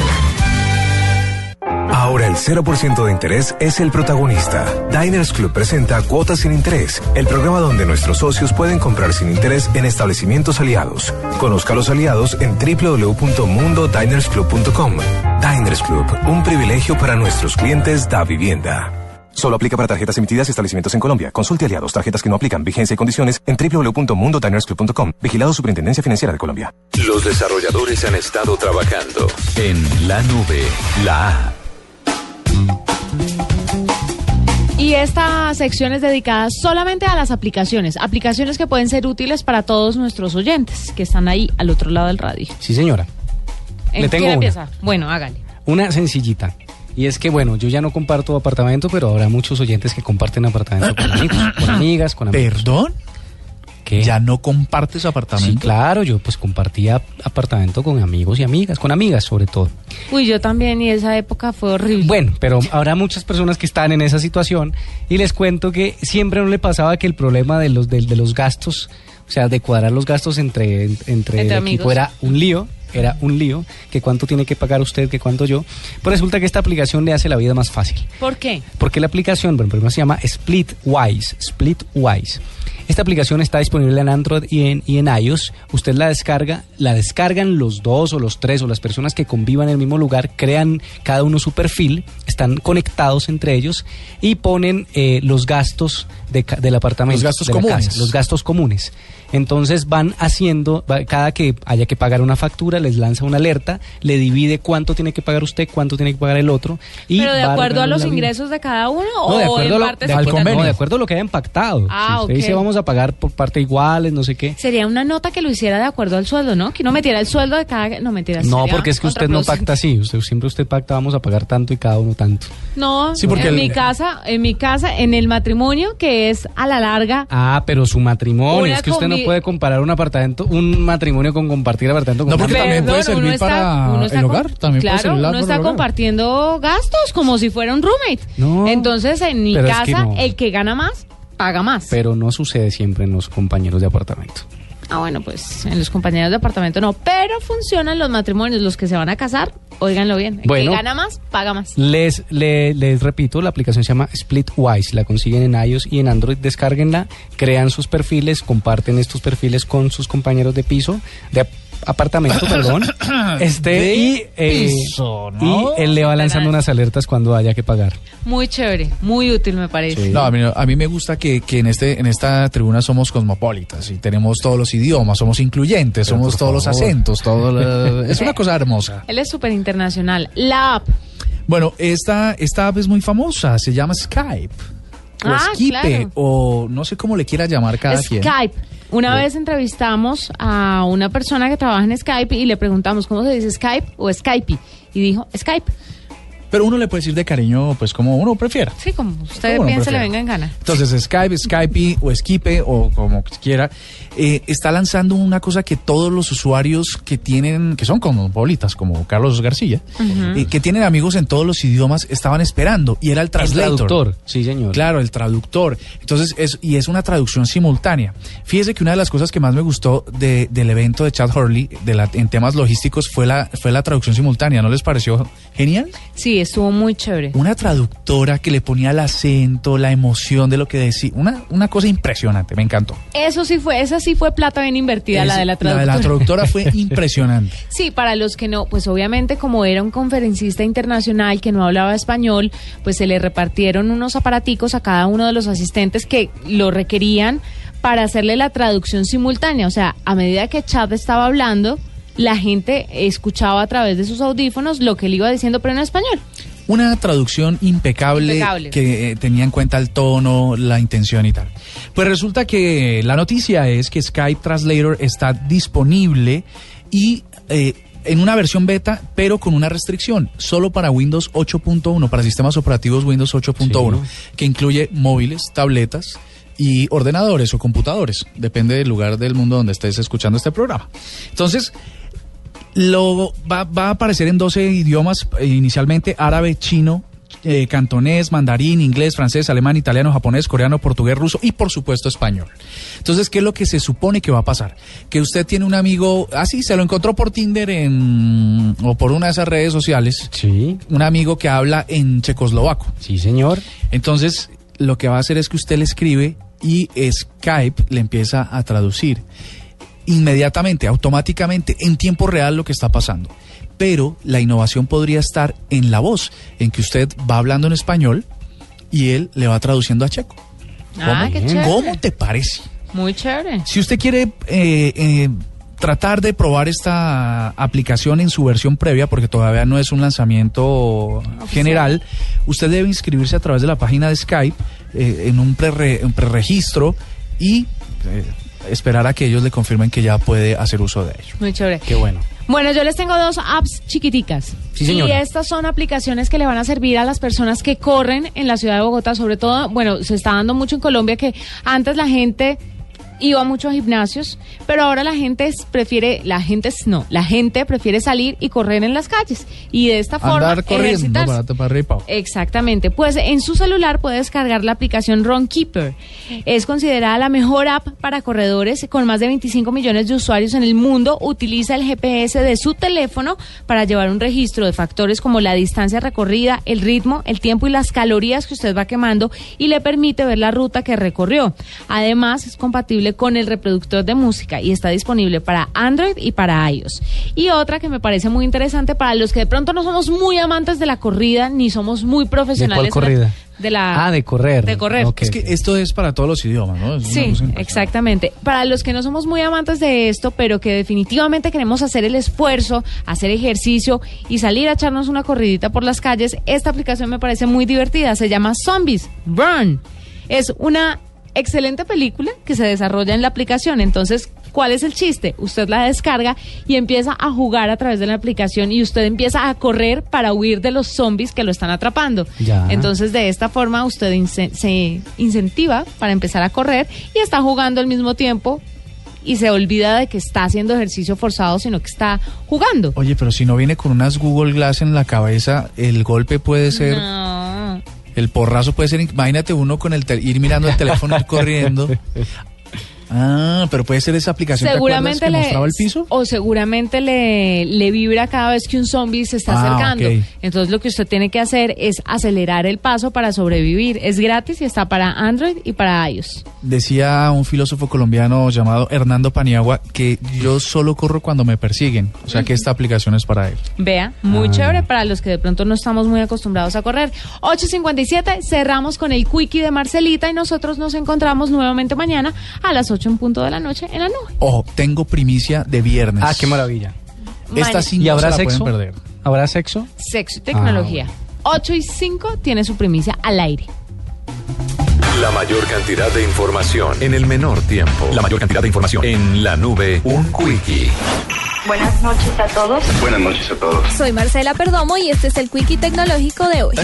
Ahora el 0% de interés es el protagonista. Diners Club presenta Cuotas sin Interés, el programa donde nuestros socios pueden comprar sin interés en establecimientos aliados. Conozca a los aliados en www.mundodinersclub.com. Diners Club, un privilegio para nuestros clientes da vivienda. Solo aplica para tarjetas emitidas y establecimientos en Colombia. Consulte aliados, tarjetas que no aplican, vigencia y condiciones en www.mundodinersclub.com. Vigilado Superintendencia Financiera de Colombia. Los desarrolladores han estado trabajando en la nube, la A. Y esta sección es dedicada solamente a las aplicaciones, aplicaciones que pueden ser útiles para todos nuestros oyentes que están ahí al otro lado del radio. Sí, señora. ¿En Le tengo quién una. empieza? Bueno, hágale. Una sencillita. Y es que, bueno, yo ya no comparto apartamento, pero habrá muchos oyentes que comparten apartamento con amigos, con amigas, con amigos. ¿Perdón? ¿Qué? ¿Ya no compartes apartamento? Sí, claro, yo pues compartía apartamento con amigos y amigas, con amigas sobre todo. Uy, yo también y esa época fue horrible. Bueno, pero habrá muchas personas que están en esa situación y les cuento que siempre no le pasaba que el problema de los, de, de los gastos, o sea, de cuadrar los gastos entre, entre, Entre el amigos. equipo era un lío, era un lío, que cuánto tiene que pagar usted, que cuánto yo. Pues resulta que esta aplicación le hace la vida más fácil. ¿Por qué? Porque la aplicación, bueno, primero se llama Splitwise, Splitwise. Esta aplicación está disponible en Android y en, y en iOS. Usted la descarga, la descargan los dos o los tres o las personas que convivan en el mismo lugar, crean cada uno su perfil, están conectados entre ellos y ponen eh, los gastos de del apartamento. Los gastos de la comunes. casa, los gastos comunes. Entonces van haciendo, cada que haya que pagar una factura, les lanza una alerta, le divide cuánto tiene que pagar usted, cuánto tiene que pagar el otro. Y ¿Pero de acuerdo a los vida. ingresos de cada uno No, o de acuerdo, a en lo, partes de, equitativas? acuerdo, no, de acuerdo a lo que hayan pactado. Ah, si usted dice vamos a pagar por parte iguales, no sé qué. Sería una nota que lo hiciera de acuerdo al sueldo, ¿no? Que no metiera el sueldo de cada... No, mentira. No, porque es que usted no pacta así. Usted siempre usted pacta vamos a pagar tanto y cada uno tanto. No, Sí, porque en el- mi casa, en mi casa, en el matrimonio, que es a la larga... Ah, pero su matrimonio. Es que usted no comi- puede comparar un apartamento, un matrimonio con compartir apartamento con No, porque también puede servir está- para el hogar. También puede claro, servir uno para está compartiendo gastos como si fuera un roommate. No, Entonces, en mi pero es casa, que no. el que gana más, paga más. Pero no sucede siempre en los compañeros de apartamento. Ah, bueno, pues en los compañeros de apartamento no. Pero funcionan los matrimonios, los que se van a casar, óiganlo bien. El Bueno. que gana más, paga más. Les, le- les repito, la aplicación se llama Splitwise. La consiguen en iOS y en Android. Descárguenla, crean sus perfiles, comparten estos perfiles con sus compañeros de piso, de apartamento, perdón. Este, De y, eh, piso, ¿no? y él le va lanzando unas alertas cuando haya que pagar. Muy chévere, muy útil me parece. No, a mí, a mí me gusta que, que en este en esta tribuna somos cosmopolitas y tenemos todos los idiomas, somos incluyentes, Pero somos todos los acentos, todo la- es una cosa hermosa. Él es súper internacional. La app. Bueno, esta, esta app es muy famosa, se llama Skype. O Ah, Skype, claro. o no sé cómo le quiera llamar cada quien. Skype. Una vez entrevistamos a una persona que trabaja en Skype y le preguntamos cómo se dice Skype o Skype. Y dijo Skype. Pero uno le puede decir de cariño, pues como uno prefiera. Sí, como usted Como uno bien se le venga en gana. Entonces Skype, Skype o Skype o como quiera, eh, está lanzando una cosa que todos los usuarios que tienen, que son cosmopolitas, como Carlos García, eh, que tienen amigos en todos los idiomas, estaban esperando y era el translator. traductor, sí señor. Claro, el traductor. Entonces, es, y es una traducción simultánea. Fíjese que una de las cosas que más me gustó de- del evento de Chad Hurley de la, en temas logísticos fue la, fue la traducción simultánea. ¿No les pareció genial? Sí, estuvo muy chévere. Una traductora que le ponía el acento, la emoción de lo que decía. Una, una cosa impresionante, me encantó. Eso sí fue, esa sí fue plata bien invertida, la de la traductora. La de la traductora fue impresionante. Sí, para los que no, pues obviamente como era un conferencista internacional que no hablaba español, pues se le repartieron unos aparaticos a cada uno de los asistentes que lo requerían para hacerle la traducción simultánea. O sea, a medida que Chad estaba hablando, la gente escuchaba a través de sus audífonos lo que él iba diciendo, pero en español. Una traducción impecable, Impecable. que eh, tenía en cuenta el tono, la intención y tal. Pues resulta que la noticia es que Skype Translator está disponible y eh, en una versión beta, pero con una restricción, solo para Windows 8.1, para sistemas operativos Windows 8.1, que incluye móviles, tabletas y ordenadores o computadores, depende del lugar del mundo donde estés escuchando este programa. Entonces, lo va, va a aparecer en 12 idiomas, eh, inicialmente árabe, chino, eh, cantonés, mandarín, inglés, francés, alemán, italiano, japonés, coreano, portugués, ruso y por supuesto español. Entonces, ¿qué es lo que se supone que va a pasar? Que usted tiene un amigo, así se lo encontró por Tinder en, o por una de esas redes sociales. Sí. Un amigo que habla en checoslovaco. Sí, señor. Entonces, lo que va a hacer es que usted le escribe y Skype le empieza a traducir inmediatamente, automáticamente, en tiempo real lo que está pasando. Pero la innovación podría estar en la voz, en que usted va hablando en español y él le va traduciendo a checo. Ah, qué chévere. ¿Cómo te parece? Muy chévere. Si usted quiere eh, eh, tratar de probar esta aplicación en su versión previa, porque todavía no es un lanzamiento general, usted debe inscribirse a través de la página de Skype eh, en un prerre- un preregistro y esperar a que ellos le confirmen que ya puede hacer uso de ello. Muy chévere. Qué bueno. Bueno, yo les tengo dos apps chiquiticas. Sí, y estas son aplicaciones que le van a servir a las personas que corren en la ciudad de Bogotá, sobre todo, bueno, se está dando mucho en Colombia que antes la gente iba mucho a gimnasios, pero ahora la gente prefiere, la gente no, la gente prefiere salir y correr en las calles y de esta forma Andar corriendo ejercitarse. para, para para. Exactamente. Pues en su celular puede descargar la aplicación Runkeeper. Es considerada la mejor app para corredores con más de 25 millones de usuarios en el mundo. Utiliza el GPS de su teléfono para llevar un registro de factores como la distancia recorrida, el ritmo, el tiempo y las calorías que usted va quemando y le permite ver la ruta que recorrió. Además, es compatible con el reproductor de música y está disponible para Android y para iOS. Y otra que me parece muy interesante para los que de pronto no somos muy amantes de la corrida ni somos muy profesionales. ¿De cuál corrida? De la Ah, de correr. De correr. Es que esto es para todos los idiomas, ¿no? Es Sí, exactamente. Para los que no somos muy amantes de esto, pero que definitivamente queremos hacer el esfuerzo, hacer ejercicio y salir a echarnos una corridita por las calles, esta aplicación me parece muy divertida. Se llama Zombies Burn. Es una excelente película que se desarrolla en la aplicación. Entonces, ¿cuál es el chiste? Usted la descarga y empieza a jugar a través de la aplicación y usted empieza a correr para huir de los zombies que lo están atrapando. Ya. Entonces, de esta forma, usted se incentiva para empezar a correr y está jugando al mismo tiempo y se olvida de que está haciendo ejercicio forzado, sino que está jugando. Oye, pero si no viene con unas Google Glass en la cabeza, el golpe puede ser, No. El porrazo puede ser, imagínate uno con el ir mirando el teléfono, ir corriendo. Ah, pero puede ser esa aplicación ¿te acuerdas, Seguramente que le mostraba el piso. o seguramente le, le vibra cada vez que un zombie se está Ah, acercando. Entonces lo que usted tiene que hacer es acelerar el paso para sobrevivir. Es gratis y está para Android y para iOS. Decía un filósofo colombiano llamado Hernando Paniagua que yo solo corro cuando me persiguen, o sea que esta aplicación es para él. Vea, muy chévere para los que de pronto no estamos muy acostumbrados a correr. 8.57, cerramos con el quickie de Marcelita y nosotros nos encontramos nuevamente mañana a las 8 en punto de la noche en la nube. Ojo, tengo primicia de viernes. Ah, qué maravilla. Esta sí ¿Y habrá se la sexo? pueden perder. ¿Habrá sexo? Sexo y tecnología. 8 y 5 tiene su primicia al aire. La mayor cantidad de información en el menor tiempo. La mayor cantidad de información en la nube. Un quickie. Buenas noches a todos. Buenas noches a todos. Soy Marcela Perdomo y este es el Quickie Tecnológico de hoy.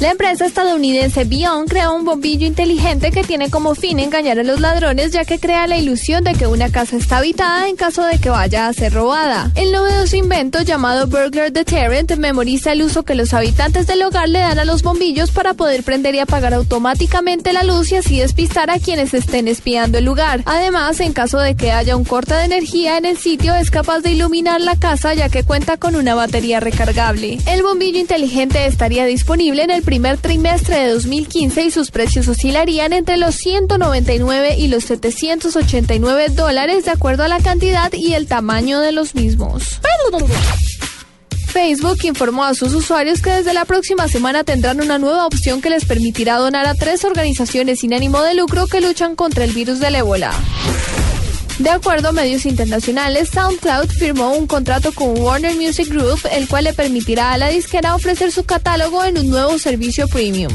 La empresa estadounidense Bion creó un bombillo inteligente que tiene como fin engañar a los ladrones ya que crea la ilusión de que una casa está habitada en caso de que vaya a ser robada. El novedoso invento llamado Burglar Deterrent memoriza el uso que los habitantes del hogar le dan a los bombillos para poder prender y apagar automáticamente la luz y así despistar a quienes estén espiando el lugar. Además, en caso de que haya un corte de energía en el sitio, es capaz de iluminar la casa ya que cuenta con una batería recargable. El bombillo inteligente estaría disponible en el primer trimestre de 2015 y sus precios oscilarían entre los 199 y los 789 dólares de acuerdo a la cantidad y el tamaño de los mismos. Facebook informó a sus usuarios que desde la próxima semana tendrán una nueva opción que les permitirá donar a tres organizaciones sin ánimo de lucro que luchan contra el virus del ébola. De acuerdo a medios internacionales, SoundCloud firmó un contrato con Warner Music Group, el cual le permitirá a la disquera ofrecer su catálogo en un nuevo servicio premium.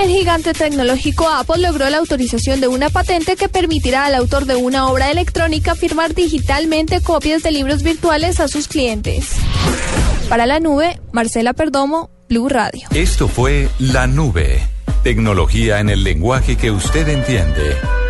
El gigante tecnológico Apple logró la autorización de una patente que permitirá al autor de una obra electrónica firmar digitalmente copias de libros virtuales a sus clientes. Para la nube, Marcela Perdomo, Blue Radio. Esto fue La Nube. Tecnología en el lenguaje que usted entiende.